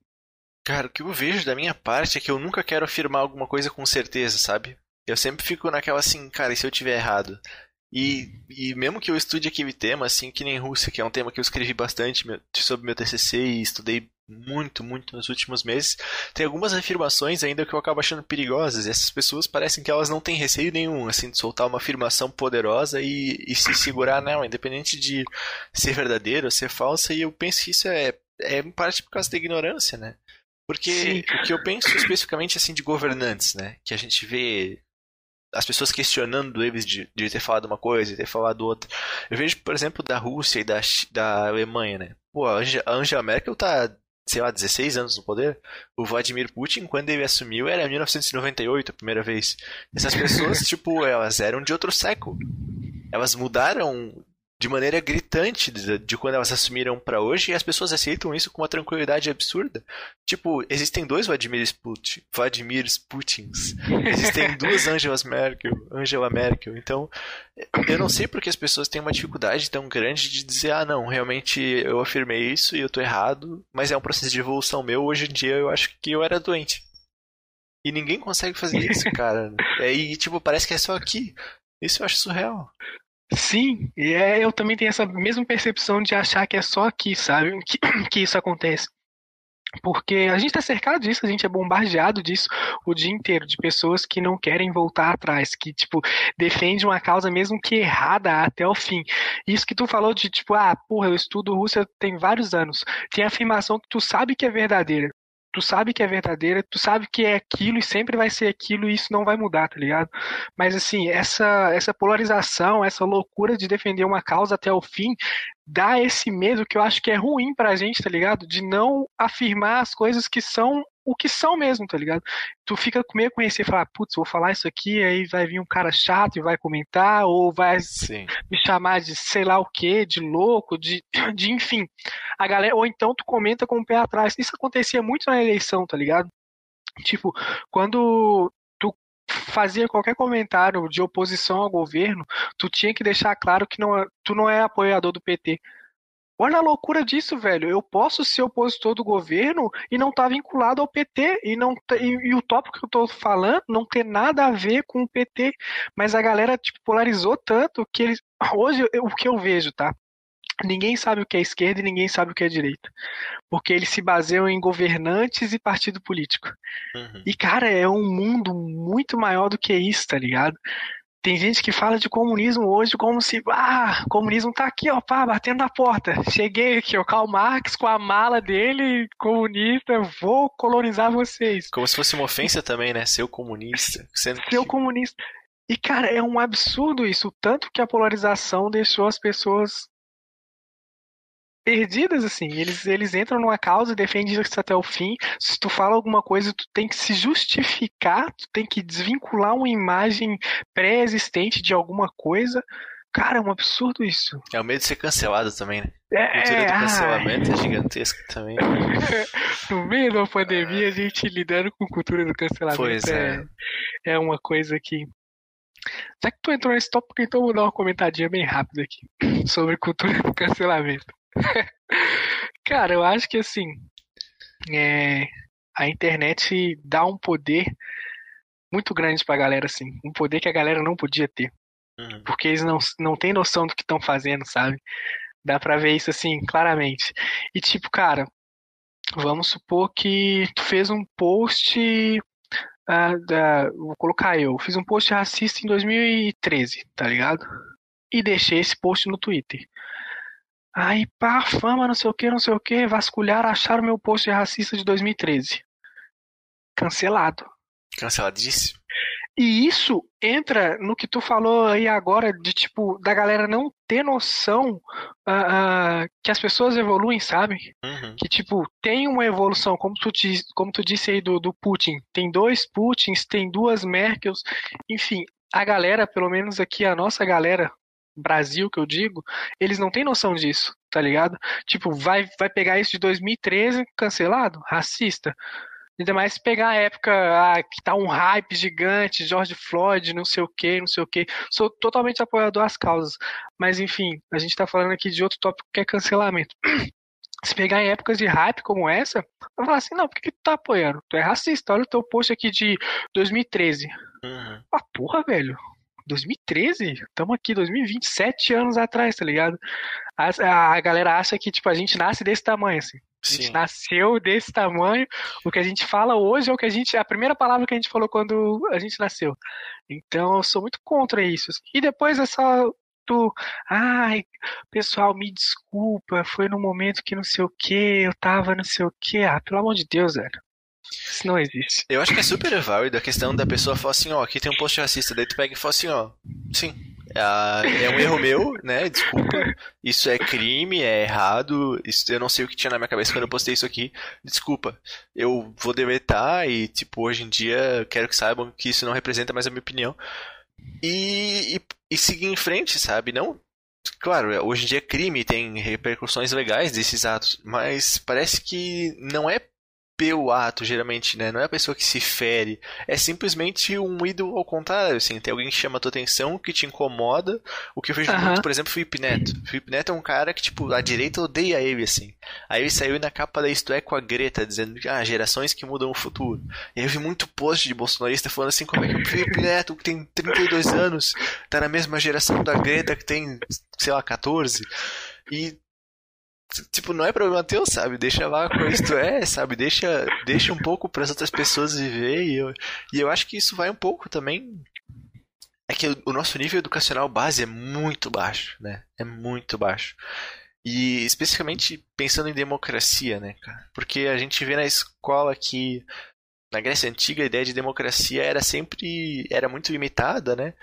Cara, o que eu vejo da minha parte é que eu nunca quero afirmar alguma coisa com certeza, sabe? Eu sempre fico naquela assim, cara, e se eu tiver errado? E, e mesmo que eu estude aquele tema, assim, que nem Rússia, que é um tema que eu escrevi bastante sobre meu TCC e estudei muito, muito nos últimos meses, tem algumas afirmações ainda que eu acabo achando perigosas. E essas pessoas parecem que elas não têm receio nenhum, assim, de soltar uma afirmação poderosa e, e se segurar nela, independente de ser verdadeira ou ser falsa. E eu penso que isso é, é em parte por causa da ignorância, né? Porque Sim. o que eu penso especificamente assim de governantes, né, que a gente vê as pessoas questionando eles de, de ter falado uma coisa e ter falado outra. Eu vejo, por exemplo, da Rússia e da, da Alemanha, né? Pô, a Angela Merkel tá, sei lá, 16 anos no poder. O Vladimir Putin, quando ele assumiu, era 1998, a primeira vez. Essas pessoas, tipo, elas eram de outro século. Elas mudaram de maneira gritante de, de quando elas assumiram para hoje e as pessoas aceitam isso com uma tranquilidade absurda. Tipo, existem dois Vladimir Putin, Vladimir Putins. Existem duas Angelas Merkel, Angela Merkel. Então, eu não sei porque as pessoas têm uma dificuldade tão grande de dizer, ah, não, realmente eu afirmei isso e eu tô errado, mas é um processo de evolução meu. Hoje em dia eu acho que eu era doente. E ninguém consegue fazer isso, cara. É, e, tipo, parece que é só aqui. Isso eu acho surreal. Sim, e é, eu também tenho essa mesma percepção de achar que é só aqui, sabe, que, que isso acontece. Porque a gente está cercado disso, a gente é bombardeado disso o dia inteiro, de pessoas que não querem voltar atrás, que, tipo, defendem uma causa mesmo que errada até o fim. Isso que tu falou de, tipo, ah, porra, eu estudo Rússia tem vários anos. Tem afirmação que tu sabe que é verdadeira. Tu sabe que é verdadeira, tu sabe que é aquilo e sempre vai ser aquilo e isso não vai mudar, tá ligado? Mas assim, essa essa polarização, essa loucura de defender uma causa até o fim, dá esse medo que eu acho que é ruim pra gente, tá ligado? De não afirmar as coisas que são o que são mesmo, tá ligado? Tu fica meio conhecer e falar, putz, vou falar isso aqui, aí vai vir um cara chato e vai comentar, ou vai Sim. me chamar de sei lá o que, de louco, de, de enfim. A galera, ou então tu comenta com o pé atrás. Isso acontecia muito na eleição, tá ligado? Tipo, quando tu fazia qualquer comentário de oposição ao governo, tu tinha que deixar claro que não, é, tu não é apoiador do PT. Olha a loucura disso, velho. Eu posso ser opositor do governo e não estar tá vinculado ao PT. E, não, e, e, o tópico que eu tô falando não tem nada a ver com o PT. Mas a galera tipo, polarizou tanto que eles. Hoje, o que eu vejo, tá? Ninguém sabe o que é esquerda e ninguém sabe o que é direita. Porque eles se baseiam em governantes e partido político. Uhum. E, cara, é um mundo muito maior do que isso, tá ligado? Tem gente que fala de comunismo hoje como se, ah, comunismo tá aqui, ó, pá, batendo na porta. Cheguei aqui, ó, Karl Marx com a mala dele, comunista, vou colonizar vocês. Como se fosse uma ofensa também, né? Ser comunista. Sendo Ser comunista. E, cara, é um absurdo isso, tanto que a polarização deixou as pessoas perdidas, assim. Eles, eles entram numa causa e defendem isso até o fim. Se tu fala alguma coisa, tu tem que se justificar, tu tem que desvincular uma imagem pré-existente de alguma coisa. Cara, é um absurdo isso. É o medo de ser cancelado também, né? É, a cultura do cancelamento ai. é gigantesca também. no meio da pandemia, a gente lidando com cultura do cancelamento pois é. é, é uma coisa que já que tu entrou nesse tópico, então eu vou dar uma comentadinha bem rápida aqui sobre cultura do cancelamento. Cara, eu acho que assim, é, a internet dá um poder muito grande pra galera, assim. Um poder que a galera não podia ter. Uhum. Porque eles não, não têm noção do que estão fazendo, sabe? Dá pra ver isso assim, claramente. E tipo, cara, vamos supor que tu fez um post. Uh, da, vou colocar eu. Fiz um post racista em 2013, tá ligado? E deixei esse post no Twitter. Aí, pá, fama, não sei o que, não sei o que, vasculhar, acharam meu post racista de 2013. Cancelado. Canceladíssimo. E isso entra no que tu falou aí agora, de tipo, da galera não ter noção uh, uh, que as pessoas evoluem, sabe? Uhum. Que, tipo, tem uma evolução, como tu, como tu disse aí do, do Putin. Tem dois Putins, tem duas Merkels, enfim, a galera, pelo menos aqui, a nossa galera, Brasil que eu digo, eles não têm noção disso, tá ligado? Tipo, vai, vai pegar isso de 2013 cancelado? Racista. Ainda mais se pegar a época ah, que tá um hype gigante, George Floyd, não sei o que, não sei o que. Sou totalmente apoiador às causas. Mas enfim, a gente tá falando aqui de outro tópico que é cancelamento. Se pegar em épocas de hype como essa, vai falar assim, não, por que, que tu tá apoiando? Tu é racista, olha o teu post aqui de 2013. Uhum. Ah, porra, velho. 2013? Estamos aqui, 2027 anos atrás, tá ligado? A, a, galera acha que, tipo, a gente nasce desse tamanho, assim. A gente Sim. nasceu desse tamanho. O que a gente fala hoje é o que a gente. A primeira palavra que a gente falou quando a gente nasceu. Então eu sou muito contra isso. E depois é só tu. Ai, pessoal, me desculpa. Foi no momento que não sei o que, eu tava não sei o que. Ah, pelo amor de Deus, velho. Isso não existe. Eu acho que é super válido a questão da pessoa falar assim, ó, aqui tem um post racista, daí tu pega e fala assim, ó, sim, é, é um erro meu, né? Desculpa. Isso é crime, é errado. Isso, eu não sei o que tinha na minha cabeça quando eu postei isso aqui. Desculpa. Eu vou deletar e, tipo, hoje em dia quero que saibam que isso não representa mais a minha opinião. E, e, e seguir em frente, sabe? Não Claro, hoje em dia é crime, tem repercussões legais desses atos, mas parece que não é pelo ato, geralmente, né? Não é a pessoa que se fere. É simplesmente um ídolo ao contrário, assim. Tem alguém que chama a tua atenção, que te incomoda. O que eu vejo uhum. muito, por exemplo, Felipe Neto. Felipe Neto é um cara que, tipo, a direita odeia ele, assim. Aí ele saiu na capa da Isto É com a Greta, dizendo que, ah, gerações que mudam o futuro. E aí eu vi muito post de bolsonarista falando assim, como é que o Felipe Neto, que tem 32 anos, tá na mesma geração da Greta, que tem, sei lá, 14. E tipo, não é problema teu, sabe? Deixa lá com isto é, sabe? Deixa, deixa um pouco para as outras pessoas viver e eu, e eu acho que isso vai um pouco também é que o nosso nível educacional base é muito baixo, né? É muito baixo. E especificamente pensando em democracia, né, cara? Porque a gente vê na escola que na Grécia Antiga a ideia de democracia era sempre era muito limitada, né?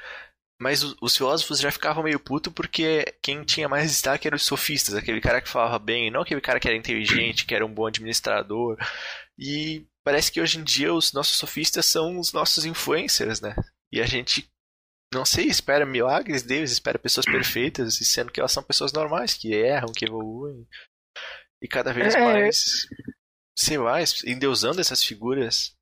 Mas os filósofos já ficavam meio puto porque quem tinha mais destaque eram os sofistas, aquele cara que falava bem, não aquele cara que era inteligente, que era um bom administrador. E parece que hoje em dia os nossos sofistas são os nossos influencers, né? E a gente, não sei, espera milagres deles, espera pessoas perfeitas, sendo que elas são pessoas normais, que erram, que evoluem. E cada vez é... mais, sei lá, endeusando essas figuras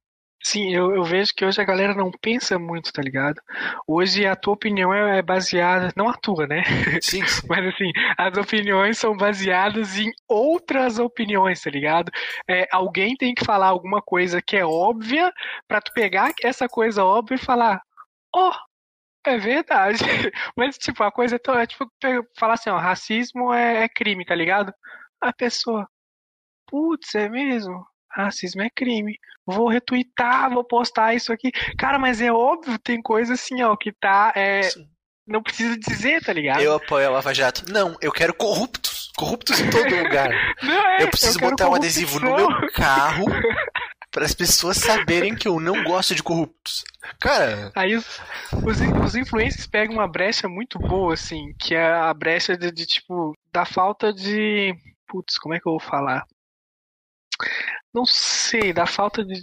Sim, eu, eu, vejo que hoje a galera não pensa muito, tá ligado? Hoje a tua opinião é, é baseada, não a tua, né? Sim, sim. Mas assim, as opiniões são baseadas em outras opiniões, tá ligado? É, alguém tem que falar alguma coisa que é óbvia para tu pegar essa coisa óbvia e falar, ó, oh, é verdade. Mas, tipo, a coisa é, tão, é tipo, falar assim, ó, racismo é, é crime, tá ligado? A pessoa, putz, é mesmo? Racismo é crime. Vou retweetar, vou postar isso aqui. Cara, mas é óbvio, tem coisa assim, ó, que tá. É, não precisa dizer, tá ligado? Eu apoio a Lava Jato. Não, eu quero corruptos. Corruptos em todo lugar. Não, é, eu preciso eu botar um adesivo no meu carro para as pessoas saberem que eu não gosto de corruptos. Cara. Aí os, os, os, influencers pegam uma brecha muito boa, assim, que é a brecha de, de tipo, da falta de. Putz, como é que eu vou falar? Não sei, da falta de.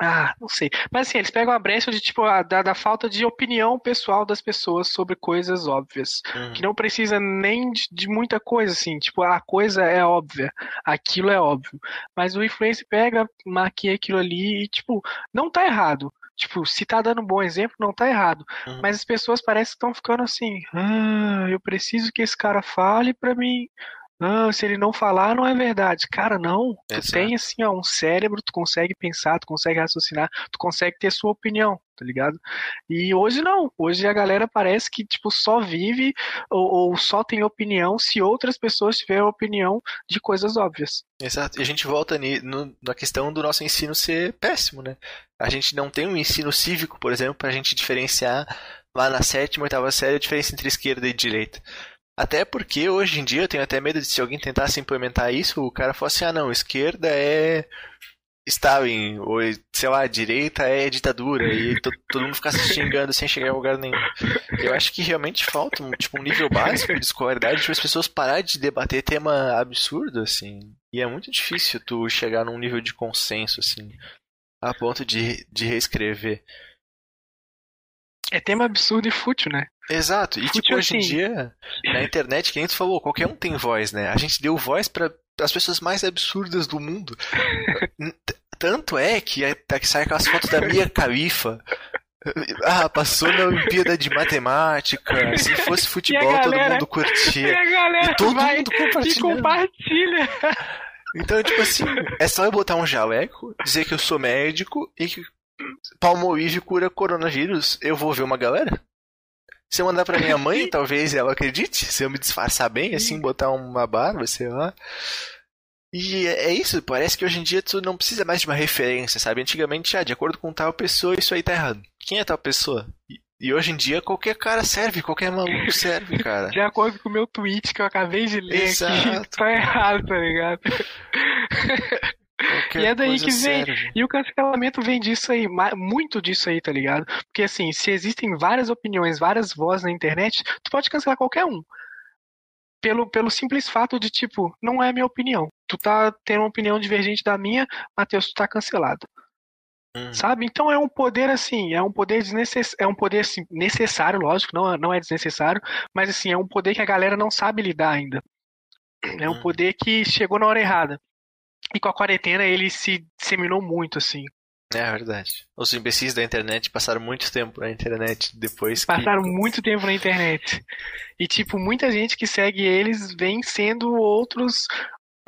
Ah, não sei. Mas assim, eles pegam a brecha de tipo a, da, da falta de opinião pessoal das pessoas sobre coisas óbvias. Uhum. Que não precisa nem de, de, muita coisa, assim. Tipo, a coisa é óbvia. Aquilo é óbvio. Mas o influencer pega, maquia aquilo ali e, tipo, não tá errado. Tipo, se tá dando um bom exemplo, não tá errado. Uhum. Mas as pessoas parecem que estão ficando assim. Ah, eu preciso que esse cara fale para mim ah, se ele não falar, não é verdade. Cara, não. Tu Exato. tem assim, ó, um cérebro, tu consegue pensar, tu consegue raciocinar, tu consegue ter sua opinião, tá ligado? E hoje não. Hoje a galera parece que, tipo, só vive ou, ou só tem opinião se outras pessoas tiverem opinião de coisas óbvias. Exato. E a gente volta no, na questão do nosso ensino ser péssimo, né? A gente não tem um ensino cívico, por exemplo, pra gente diferenciar lá na sétima, oitava série a diferença entre esquerda e direita. Até porque hoje em dia eu tenho até medo de se alguém tentasse implementar isso, o cara fosse ah não, esquerda é Stalin, ou sei lá, direita é ditadura, e to, todo mundo ficar se xingando sem chegar a lugar nenhum. Eu acho que realmente falta um, tipo, um nível básico de escolaridade para as pessoas pararem de debater tema absurdo, assim. E é muito difícil tu chegar num nível de consenso, assim, a ponto de, de reescrever. É tema absurdo e fútil, né? Exato. E tipo, hoje em assim. dia, na internet, que a gente falou, qualquer um tem voz, né? A gente deu voz para as pessoas mais absurdas do mundo. Tanto é que, é, que sai aquelas fotos da Mia Khalifa. Ah, passou na Olimpíada de Matemática. Se fosse futebol, galera, todo mundo curtia. E, a galera e todo mundo compartilha. compartilha. Então, tipo assim, é só eu botar um jaleco, dizer que eu sou médico e que Palmolive cura coronavírus. Eu vou ver uma galera. Se eu mandar pra minha mãe, talvez ela acredite. Se eu me disfarçar bem, assim, botar uma barba, sei lá. E é, é isso, parece que hoje em dia tu não precisa mais de uma referência, sabe? Antigamente, ah, de acordo com tal pessoa, isso aí tá errado. Quem é tal pessoa? E, e hoje em dia, qualquer cara serve, qualquer maluco serve, cara. De acordo com o meu tweet que eu acabei de ler Exato. aqui, tá errado, tá ligado? E é daí que vem. Serve. E o cancelamento vem disso aí, muito disso aí, tá ligado? Porque assim, se existem várias opiniões, várias vozes na internet, tu pode cancelar qualquer um. Pelo, pelo simples fato de, tipo, não é minha opinião. Tu tá tendo uma opinião divergente da minha, Matheus, tu tá cancelado. Hum. Sabe? Então é um poder assim, é um poder desnecess... é um poder assim, necessário, lógico, não, não é desnecessário, mas assim, é um poder que a galera não sabe lidar ainda. É um hum. poder que chegou na hora errada. E com a quarentena ele se disseminou muito, assim. É verdade. Os imbecis da internet passaram muito tempo na internet depois Passaram que... muito tempo na internet. E, tipo, muita gente que segue eles vem sendo outros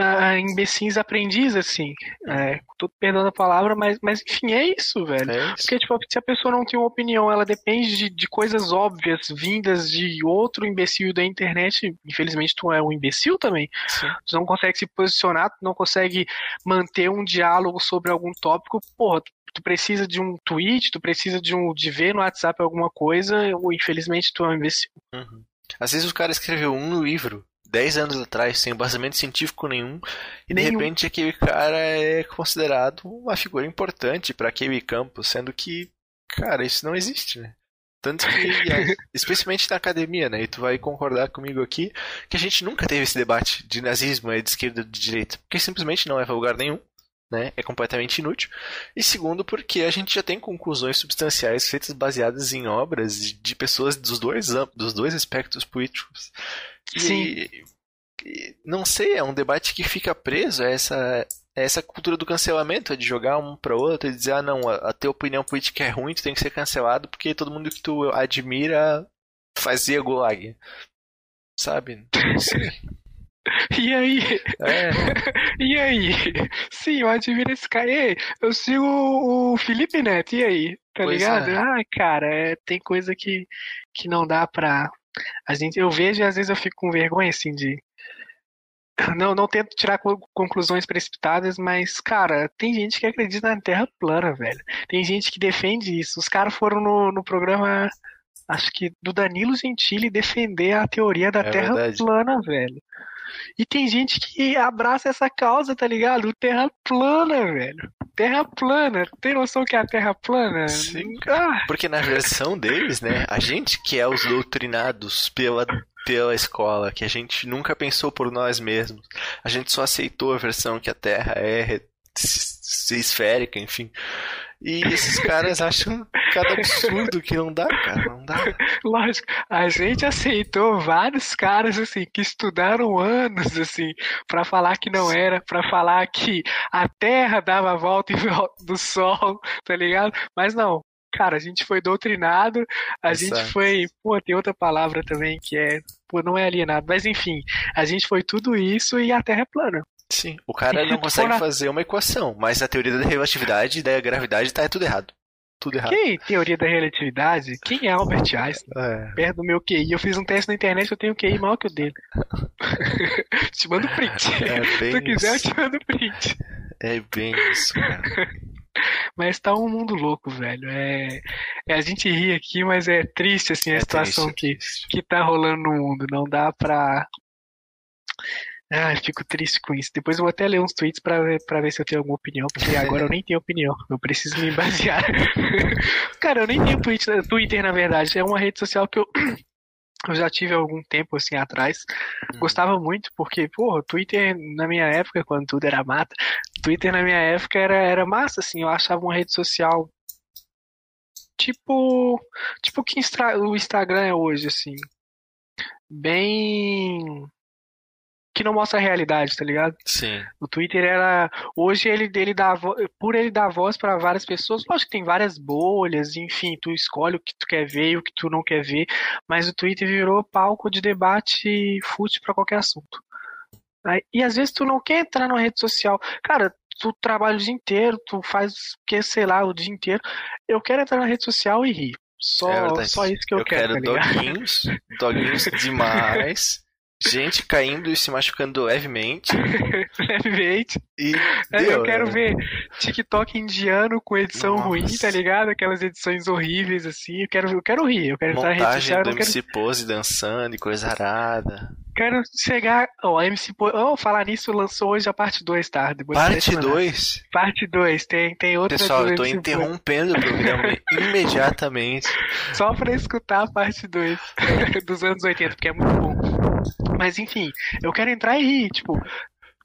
uh, imbecis aprendizes, assim. É, tô perdendo a palavra, mas, mas enfim, é isso, velho. É isso. Porque, tipo, se a pessoa não tem uma opinião, ela depende de, de coisas óbvias, vindas de outro imbecil da internet. Infelizmente, tu é um imbecil também. Sim. Tu não consegue se posicionar, tu não consegue manter um diálogo sobre algum tópico. Porra, tu precisa de um tweet, tu precisa de um de ver no WhatsApp alguma coisa, ou infelizmente tu é um imbecil. Uhum. Às vezes o cara escreveu um livro 10 anos atrás, sem embasamento científico nenhum, e nenhum. de repente aquele cara é considerado uma figura importante para aquele campo, sendo que, cara, isso não existe, né? Tanto que, especialmente na academia, né? E tu vai concordar comigo aqui que a gente nunca teve esse debate de nazismo, é de esquerda ou de direita, porque simplesmente não a lugar nenhum. Né, é completamente inútil. E segundo, porque a gente já tem conclusões substanciais feitas baseadas em obras de pessoas dos dois, dos dois aspectos políticos. Sim. E, e, não sei, é um debate que fica preso a essa, a essa cultura do cancelamento, de jogar um para outro e dizer, ah não, a, a tua opinião política é ruim, tu tem que ser cancelado porque todo mundo que tu admira fazia gulag. Sabe? Não sei. E aí? É. E aí? Sim, eu admiro esse cara. Eu sigo o Felipe Neto, e aí? Tá pois ligado? É. Ah, cara, é, tem coisa que, que não dá pra. A gente, eu vejo e às vezes eu fico com vergonha, assim, de. Não, não tento tirar conclusões precipitadas, mas, cara, tem gente que acredita na Terra plana, velho. Tem gente que defende isso. Os caras foram no, no programa, acho que do Danilo Gentili, defender a teoria da é Terra verdade. plana, velho. E tem gente que abraça essa causa, tá ligado? Terra plana, velho. Terra plana. Tem noção que é a Terra plana? Sim. Ah. Porque na versão deles, né? A gente que é os doutrinados pela pela escola, que a gente nunca pensou por nós mesmos. A gente só aceitou a versão que a Terra é esférica, enfim. E esses caras acham cada absurdo que não dá, cara, não dá. Lógico, a gente aceitou vários caras assim que estudaram anos assim para falar que não era, para falar que a Terra dava a volta em volta do Sol, tá ligado? Mas não, cara, a gente foi doutrinado, a Exato. gente foi, pô, tem outra palavra também que é, pô, não é alienado, mas enfim, a gente foi tudo isso e a Terra é plana. Sim, o cara não consegue fazer uma equação, mas a teoria da relatividade e da gravidade tá tudo errado. Tudo errado. Quem teoria da relatividade? Quem é Albert Einstein? É. Perto do meu QI. Eu fiz um teste na internet, eu tenho QI maior que o dele. te mando print. É Se tu quiser, eu te mando print. É bem isso, cara. Mas tá um mundo louco, velho. É, é, a gente ri aqui, mas é triste assim a é situação triste, que, que tá rolando no mundo. Não dá pra ah, fico triste com isso. Depois eu vou até ler uns tweets pra ver, pra ver se eu tenho alguma opinião, porque agora eu nem tenho opinião. Eu preciso me basear. Cara, eu nem tenho Twitter, Twitter, na verdade. É uma rede social que eu, eu já tive há algum tempo assim atrás. Uhum. Gostava muito, porque, pô, Twitter na minha época, quando tudo era mata, Twitter na minha época era, era massa, assim. Eu achava uma rede social tipo. Tipo o que o Instagram é hoje, assim. Bem que não mostra a realidade, tá ligado? Sim. O Twitter era. Hoje ele, ele dá por ele dar voz para várias pessoas, lógico que tem várias bolhas, enfim, tu escolhe o que tu quer ver e o que tu não quer ver, mas o Twitter virou palco de debate fútil para qualquer assunto. E às vezes tu não quer entrar numa rede social. Cara, tu trabalha o dia inteiro, tu faz que sei lá o dia inteiro. Eu quero entrar na rede social e rir. Só, é só isso que eu, eu quero. Eu quero tá doguinhos, doguinhos demais. Gente caindo e se machucando levemente. levemente. E deu, eu quero né? ver TikTok indiano com edição Nossa. ruim, tá ligado? Aquelas edições horríveis assim. Eu quero, eu quero rir, eu quero Montagem entrar na rede social. do MC quero... Pose dançando e coisa arada. Quero chegar. Ó, oh, a MC Pose. Oh, falar nisso, lançou hoje a parte 2, tá? Depois parte 2? Parte 2, tem, tem outra. Pessoal, eu tô interrompendo o programa imediatamente. Só pra escutar a parte 2 dos anos 80, porque é muito bom. Mas enfim, eu quero entrar e tipo,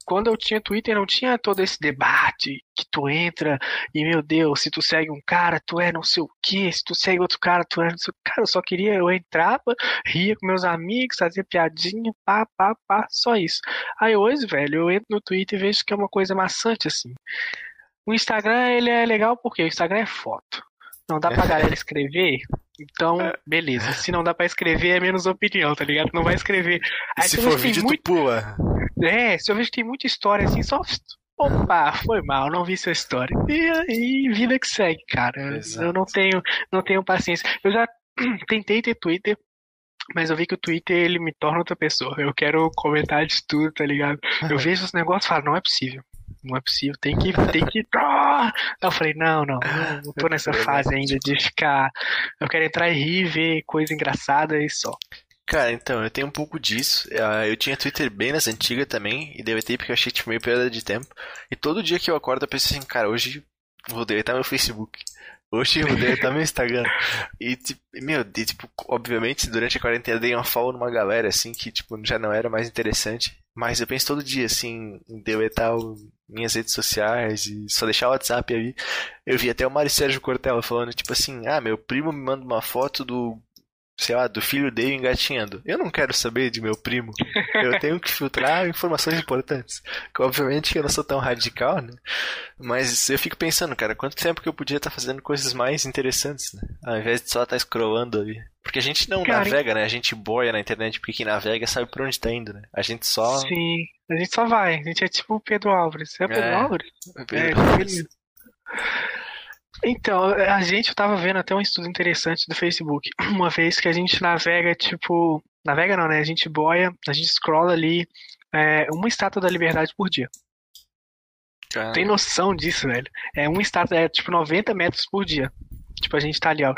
quando eu tinha Twitter não tinha todo esse debate que tu entra e meu Deus, se tu segue um cara, tu é não sei o que, se tu segue outro cara, tu é não sei o que. Cara, eu só queria, eu entrava, ria com meus amigos, fazia piadinha, pá, pá, pá, só isso. Aí hoje, velho, eu entro no Twitter e vejo que é uma coisa maçante assim. O Instagram, ele é legal porque o Instagram é foto. Não dá pra galera escrever, então, é. beleza. Se não dá pra escrever, é menos opinião, tá ligado? Não vai escrever. Aí, se for vídeo, muito... tu pula. É, se eu vejo que tem muita história assim, só. Opa, foi mal, não vi sua história. E, e vida que segue, cara. Exato. Eu não tenho, não tenho paciência. Eu já tentei ter Twitter, mas eu vi que o Twitter ele me torna outra pessoa. Eu quero comentar de tudo, tá ligado? Eu vejo os negócios e falo, não é possível não é possível, tem que, tem que. Ah! Eu falei, não, não, não, tô nessa fase ainda de ficar. Eu quero entrar e rir, ver coisa engraçada e só. Cara, então, eu tenho um pouco disso. Ah, eu tinha Twitter bem nas antigas também, e deletei porque eu achei tipo, meio perda de tempo. E todo dia que eu acordo eu penso assim, cara, hoje vou deletar meu Facebook. Hoje eu vou deletar meu Instagram. E, tipo, meu, e, tipo, obviamente, durante a quarentena dei uma follow numa galera, assim, que, tipo, já não era mais interessante. Mas eu penso todo dia, assim, em deletar minhas redes sociais e só deixar o WhatsApp aí. Eu vi até o Mário Sérgio Cortella falando, tipo assim, ah, meu primo me manda uma foto do sei lá, do filho dele engatinhando. Eu não quero saber de meu primo. Eu tenho que filtrar informações importantes. Que, obviamente eu não sou tão radical, né? Mas eu fico pensando, cara, quanto tempo que eu podia estar fazendo coisas mais interessantes, né? Ao invés de só estar scrollando ali. Porque a gente não cara, navega, né? A gente boia na internet, porque quem navega sabe pra onde tá indo, né? A gente só. Sim, a gente só vai. A gente é tipo o Pedro Álvares. É o Pedro é, Álvares? Pedro é, Álvares. Então, a gente estava vendo até um estudo interessante do Facebook. Uma vez que a gente navega, tipo. Navega não, né? A gente boia, a gente scrolla ali é, uma estátua da liberdade por dia. Caramba. Tem noção disso, velho? É uma estátua, é tipo 90 metros por dia. Tipo, a gente tá ali, ó.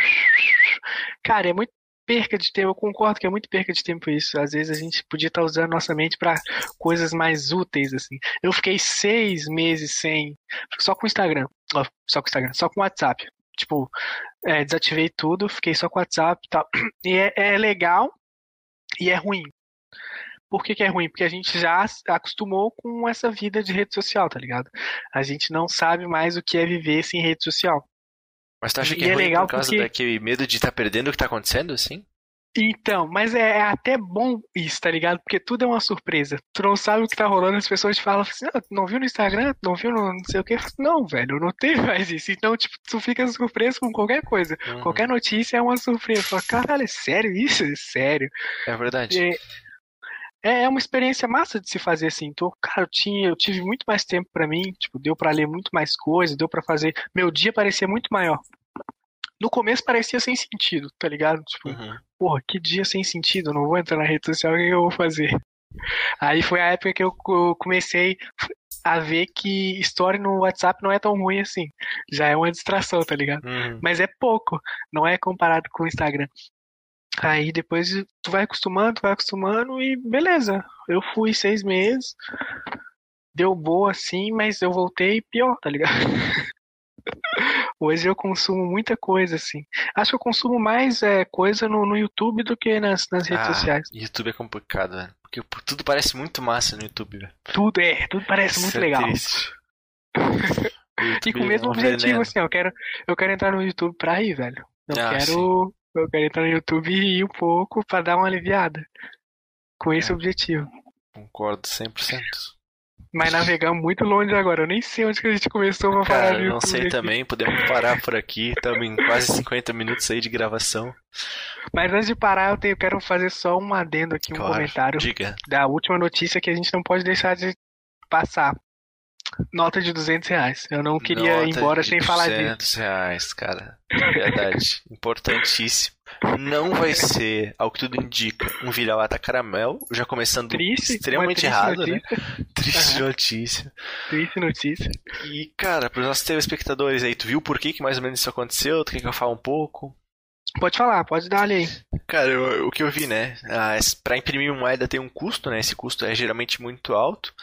Cara, é muito perca de tempo. Eu concordo que é muito perca de tempo isso. Às vezes a gente podia estar usando nossa mente para coisas mais úteis, assim. Eu fiquei seis meses sem. Só com o Instagram. Só com o Instagram. Só com o WhatsApp. Tipo, é, desativei tudo, fiquei só com o WhatsApp e tal. E é, é legal e é ruim. Por que, que, é ruim? Porque a gente já acostumou com essa vida de rede social, tá ligado? A gente não sabe mais o que é viver sem rede social. Mas tu acha que é, é legal por causa porque... daquele medo de estar tá perdendo o que tá acontecendo, assim? Então, mas é, é, até bom isso, tá ligado? Porque tudo é uma surpresa. Tu não sabe o que tá rolando, as pessoas te falam assim, ah, não viu no Instagram? Não viu no não sei o quê? Não, velho, não tem mais isso. Então, tipo, tu fica surpreso com qualquer coisa. Uhum. Qualquer notícia é uma surpresa. Fala, caralho, é sério isso? É sério. É verdade. É, é, é uma experiência massa de se fazer assim. Então, cara, eu, tinha, eu tive muito mais tempo para mim, tipo, deu para ler muito mais coisa, deu para fazer. Meu dia parecia muito maior. No começo parecia sem sentido, tá ligado? Tipo, uhum. porra, que dia sem sentido, não vou entrar na rede social, o que eu vou fazer? Aí foi a época que eu comecei a ver que story no WhatsApp não é tão ruim assim. Já é uma distração, tá ligado? Uhum. Mas é pouco, não é comparado com o Instagram. Aí depois tu vai acostumando, tu vai acostumando e beleza. Eu fui seis meses, deu boa assim, mas eu voltei pior, tá ligado? Hoje eu consumo muita coisa, assim. Acho que eu consumo mais é, coisa no, no YouTube do que nas, nas redes ah, sociais. YouTube é complicado, velho. Porque tudo parece muito massa no YouTube, velho. Tudo é, tudo parece Isso muito é legal. Triste. e com o mesmo objetivo, assim, eu quero, eu quero entrar no YouTube pra ir, velho. Eu ah, quero. Sim. Eu quero entrar no YouTube e ir um pouco para dar uma aliviada. Com esse é. objetivo. Concordo 100%. Mas navegamos muito longe agora. Eu nem sei onde que a gente começou pra Cara, falar eu não sei aqui. também. Podemos parar por aqui. Estamos em quase 50 minutos aí de gravação. Mas antes de parar, eu, tenho, eu quero fazer só um adendo aqui, um claro, comentário. Diga. Da última notícia que a gente não pode deixar de passar. Nota de 200 reais. Eu não queria Nota ir embora sem falar disso. 200 reais, cara. Verdade. Importantíssimo. Não vai ser, ao que tudo indica, um vira-lata caramelo, já começando triste, extremamente errado, né? notícia. né? Triste uhum. notícia. Triste notícia. E, cara, para os nossos telespectadores aí, tu viu por que, que mais ou menos isso aconteceu? Tu quer que eu fale um pouco? Pode falar, pode dar ali aí. Cara, eu, o que eu vi, né? Ah, para imprimir moeda tem um custo, né? Esse custo é geralmente muito alto.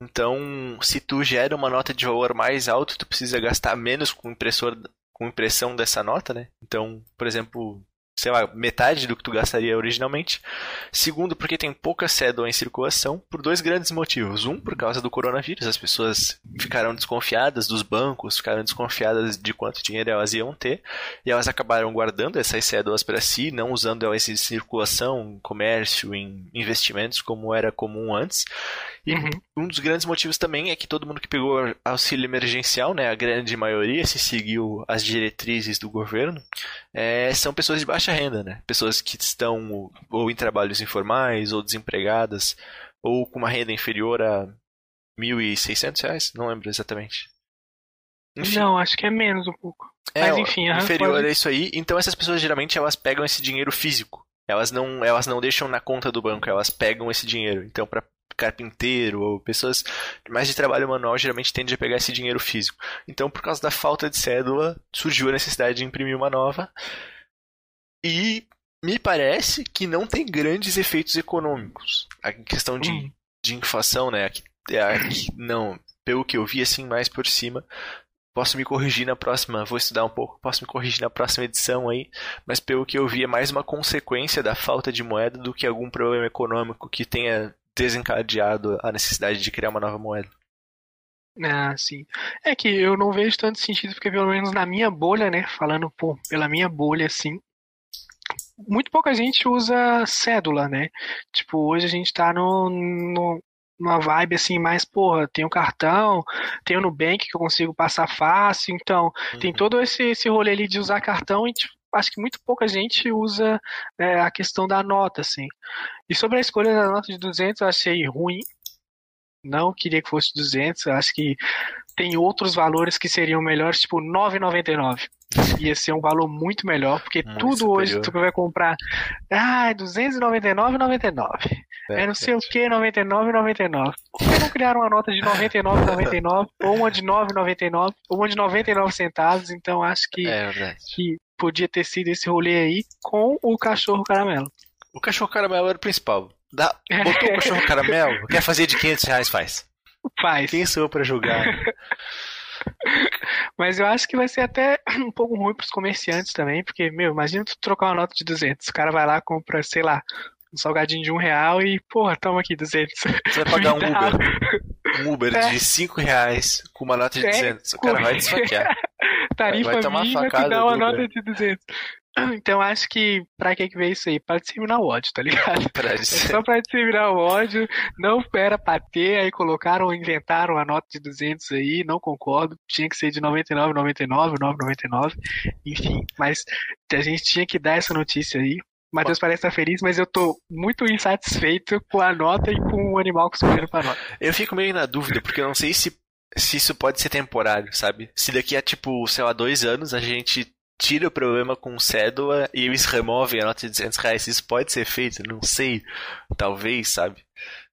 Então, se tu gera uma nota de valor mais alto, tu precisa gastar menos com impressor com impressão dessa nota, né? Então, por exemplo, sei lá, metade do que tu gastaria originalmente. Segundo, porque tem pouca cédula em circulação, por dois grandes motivos. Um, por causa do coronavírus, as pessoas ficaram desconfiadas dos bancos, ficaram desconfiadas de quanto dinheiro elas iam ter, e elas acabaram guardando essas cédulas para si, não usando elas em circulação, em comércio, em investimentos, como era comum antes. E uhum. um dos grandes motivos também é que todo mundo que pegou auxílio emergencial, né, a grande maioria, se seguiu as diretrizes do governo, é, são pessoas de baixa renda, né? Pessoas que estão ou em trabalhos informais, ou desempregadas, ou com uma renda inferior a R$ 1.600, não lembro exatamente. Enfim. Não, acho que é menos um pouco. É, Mas enfim, inferior pode... a isso aí. Então essas pessoas geralmente elas pegam esse dinheiro físico. Elas não, elas não deixam na conta do banco, elas pegam esse dinheiro. Então para carpinteiro ou pessoas mais de trabalho manual geralmente tendem a pegar esse dinheiro físico. Então, por causa da falta de cédula, surgiu a necessidade de imprimir uma nova. E me parece que não tem grandes efeitos econômicos. A questão de, Hum. de inflação, né? Aqui, aqui, não, pelo que eu vi assim mais por cima, posso me corrigir na próxima, vou estudar um pouco, posso me corrigir na próxima edição aí, mas pelo que eu vi é mais uma consequência da falta de moeda do que algum problema econômico que tenha desencadeado a necessidade de criar uma nova moeda. Ah, sim. É que eu não vejo tanto sentido, porque pelo menos na minha bolha, né? Falando pô, pela minha bolha, assim, muito pouca gente usa cédula, né? Tipo, hoje a gente tá no, no, numa vibe assim, mais, porra, tem o cartão, tem o Nubank que eu consigo passar fácil, então tem Uhum. todo esse, esse rolê ali de usar cartão e tipo, acho que muito pouca gente usa é, a questão da nota, assim. E sobre a escolha da nota de 200, eu achei ruim. Não queria que fosse 200, eu acho que tem outros valores que seriam melhores, tipo 9,99. Ia ser um valor muito melor, porque Muito tudo hoje tu vai comprar, ah, é 299,99. É não sei o que, 99,99. Por que não criaram uma nota de 99,99 ou uma de 9,99 ou uma de 99 centavos? Então acho que, É que podia ter sido esse rolê aí com o cachorro caramelo. O cachorro caramelo era o principal. Dá, botou o cachorro caramelo, quer fazer de 500 reais, faz. Faz. Quem sou eu pra julgar? Mas eu acho que vai ser até um pouco ruim pros comerciantes também, porque, meu, imagina tu trocar uma nota de 200. O cara vai lá, compra, sei lá, um salgadinho de um real e, porra, toma aqui 200. Você vai pagar um. Uber. Um Uber É. de 5 reais com uma nota de É, 200. O cara vai desfaquear. Tarifa mínima, facada dá uma nota de 200. Então acho que pra que que veio isso aí? Pra disseminar o ódio, tá ligado? Pra É só pra disseminar o ódio, não era pra ter, aí colocaram, inventaram a nota de 200 aí, não concordo, tinha que ser de 99,99, 9,99, enfim, mas a gente tinha que dar essa notícia aí. Matheus parece estar feliz, mas eu tô muito insatisfeito com a nota e com o animal que escolheram pra nota. Eu fico meio na dúvida, porque eu não sei se, se isso pode ser temporário, sabe? Se daqui a, tipo, sei lá, dois anos a gente tira o problema com cédula e eles removem a nota de 200 reais, isso pode ser feito? Não sei. Talvez, sabe?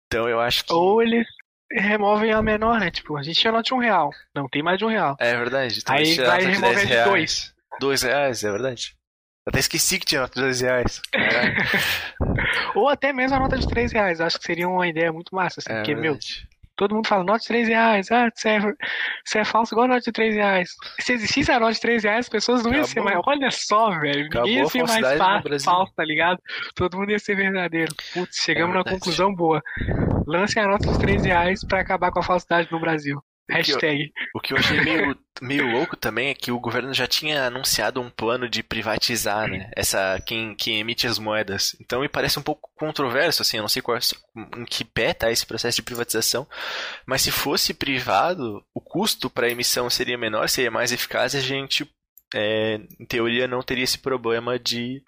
Então eu acho que. Ou eles removem a menor, né? Tipo, a gente tinha nota de um real, não tem mais de um real. É verdade. Então Aí vai de remover 10 de reais. dois. Dois reais, é verdade. Até esqueci que tinha nota de dois reais. Ou até mesmo a nota de 3 reais. Acho que seria uma ideia muito massa, assim, É porque, meu, verdade. Todo mundo fala nota de 3 reais, ah, isso é, isso é falso igual a nota de 3 reais. Se existisse a nota de 3 reais, as pessoas não iam ser mais. Olha só, velho. Acabou Ninguém ia ser mais falsidade no fa- Brasil. falso, tá ligado? Todo mundo ia ser verdadeiro. Putz, chegamos É verdade. conclusão boa. Lancem a nota de 3 reais pra acabar com a falsidade no Brasil. Que eu- Hashtag. O que eu achei meio, meio louco também é que o governo já tinha anunciado um plano de privatizar, né? Essa, quem, quem emite as moedas. Então me parece um pouco controverso, assim, eu não sei qual, é- em que pé tá esse processo de privatização. Mas se fosse privado, o custo para emissão seria menor, seria mais eficaz e a gente, é, em teoria, não teria esse problema de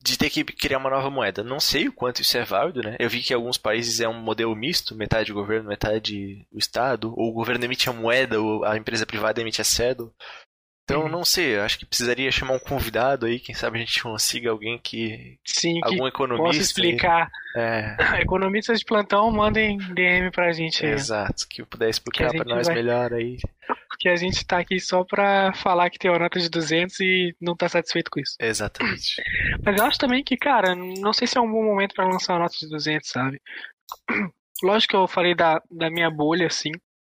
de ter que criar uma nova moeda. Não sei o quanto isso é válido, né? Eu vi que em alguns países é um modelo misto, metade governo, metade o Estado, ou o governo emite a moeda, ou a empresa privada emite a cédula. Então, Uhum. não sei, acho que precisaria chamar um convidado aí, quem sabe a gente consiga alguém que. Sim, que algum possa economista. explicar. aí. É, Economistas de plantão, mandem DM pra gente aí. exato, que puder explicar Que pra nós vai- melhor aí. Porque a gente tá aqui só pra falar que tem uma nota de 200 e não tá satisfeito com isso. Exatamente. Mas eu acho também que, cara, não sei se é um bom momento pra lançar uma nota de 200, sabe? Lógico que eu falei da, da minha bolha, assim,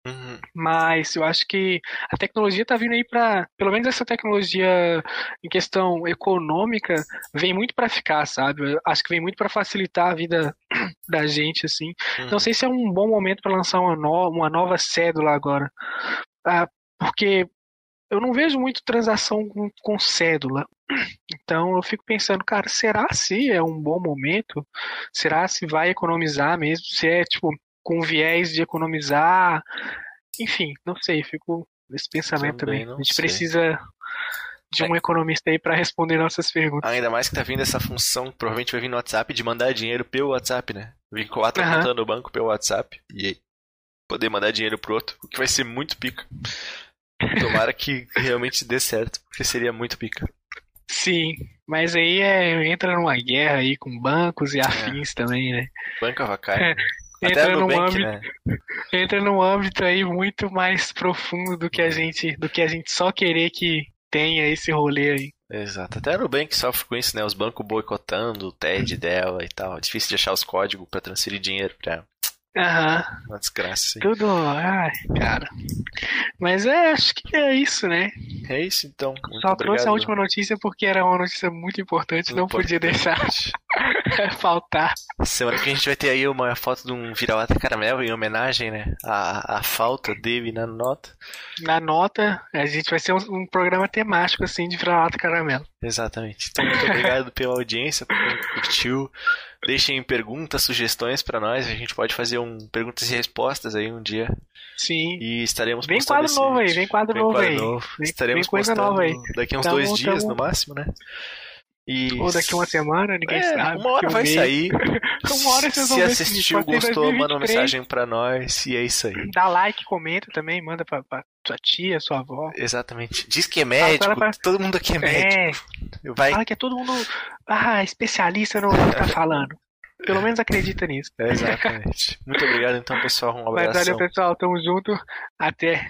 Uhum. mas eu acho que a tecnologia tá vindo aí pra. Pelo menos essa tecnologia em questão econômica vem muito pra ficar, sabe? Eu acho que vem muito pra facilitar a vida da gente, assim. Uhum. Não sei se é um bom momento para lançar uma, no- uma nova cédula agora. Ah, porque eu não vejo muito transação com, com cédula. Então eu fico pensando, cara, será se é um bom momento? Será se vai economizar mesmo? Se é tipo com viés de economizar? Enfim, não sei, fico nesse pensamento Também também. A gente sei. precisa de um economista aí para responder nossas perguntas. Ainda mais que tá vindo essa função, provavelmente vai vir no WhatsApp, de mandar dinheiro pelo WhatsApp, né? Vincular tua Aham. conta no banco pelo WhatsApp e poder mandar dinheiro pro outro, o que vai ser muito pica. Tomara que realmente dê certo, porque seria muito pica. Sim, mas aí é, entra numa guerra aí com bancos e afins também, né? Banco avacalho. Entra no num Nubank, âmbito, né? entra num âmbito aí muito mais profundo do que a gente, do que a gente só querer que tenha esse rolê aí. Exato. Até a Nubank sofre com isso, né? Os bancos boicotando o TED dela e tal. É difícil de achar os códigos para transferir dinheiro pra Aham. uma desgraça. Assim. Tudo. Ai, cara. Mas é, acho que é isso, né? É isso então. Muito Só obrigado. trouxe a última notícia porque era uma notícia muito importante, não podia deixar faltar. Semana que a gente vai ter aí uma foto de um vira-lata caramelo em homenagem, né? A, a falta dele na nota. Na nota, a gente vai ser um, um programa temático, assim, de vira-lata caramelo. Exatamente. Então, muito obrigado pela audiência, por quem curtiu. Deixem perguntas, sugestões pra nós. A gente pode fazer um perguntas e respostas aí um dia. Sim. E estaremos Vem postando quadro novo aí, vem quadro Vem novo quadro aí. novo. Estaremos vem coisa postando nova aí. daqui a uns Tamo- dois dias tamo- no máximo, né? E Ou daqui uma semana, ninguém É, sabe. uma hora vai sair. Uma hora vocês vão Se assistiu, gostou, manda uma 2023. mensagem pra nós. E é isso aí. Dá like, comenta também, manda pra, pra sua tia, sua avó. Exatamente. Diz que é médico. Pra- Todo mundo aqui é médico. É, Vai. fala que é todo mundo ah, especialista no que tá falando. Pelo menos acredita nisso. Exatamente. Muito obrigado, então, pessoal. Um abraço. valeu, pessoal. Tamo junto. Até.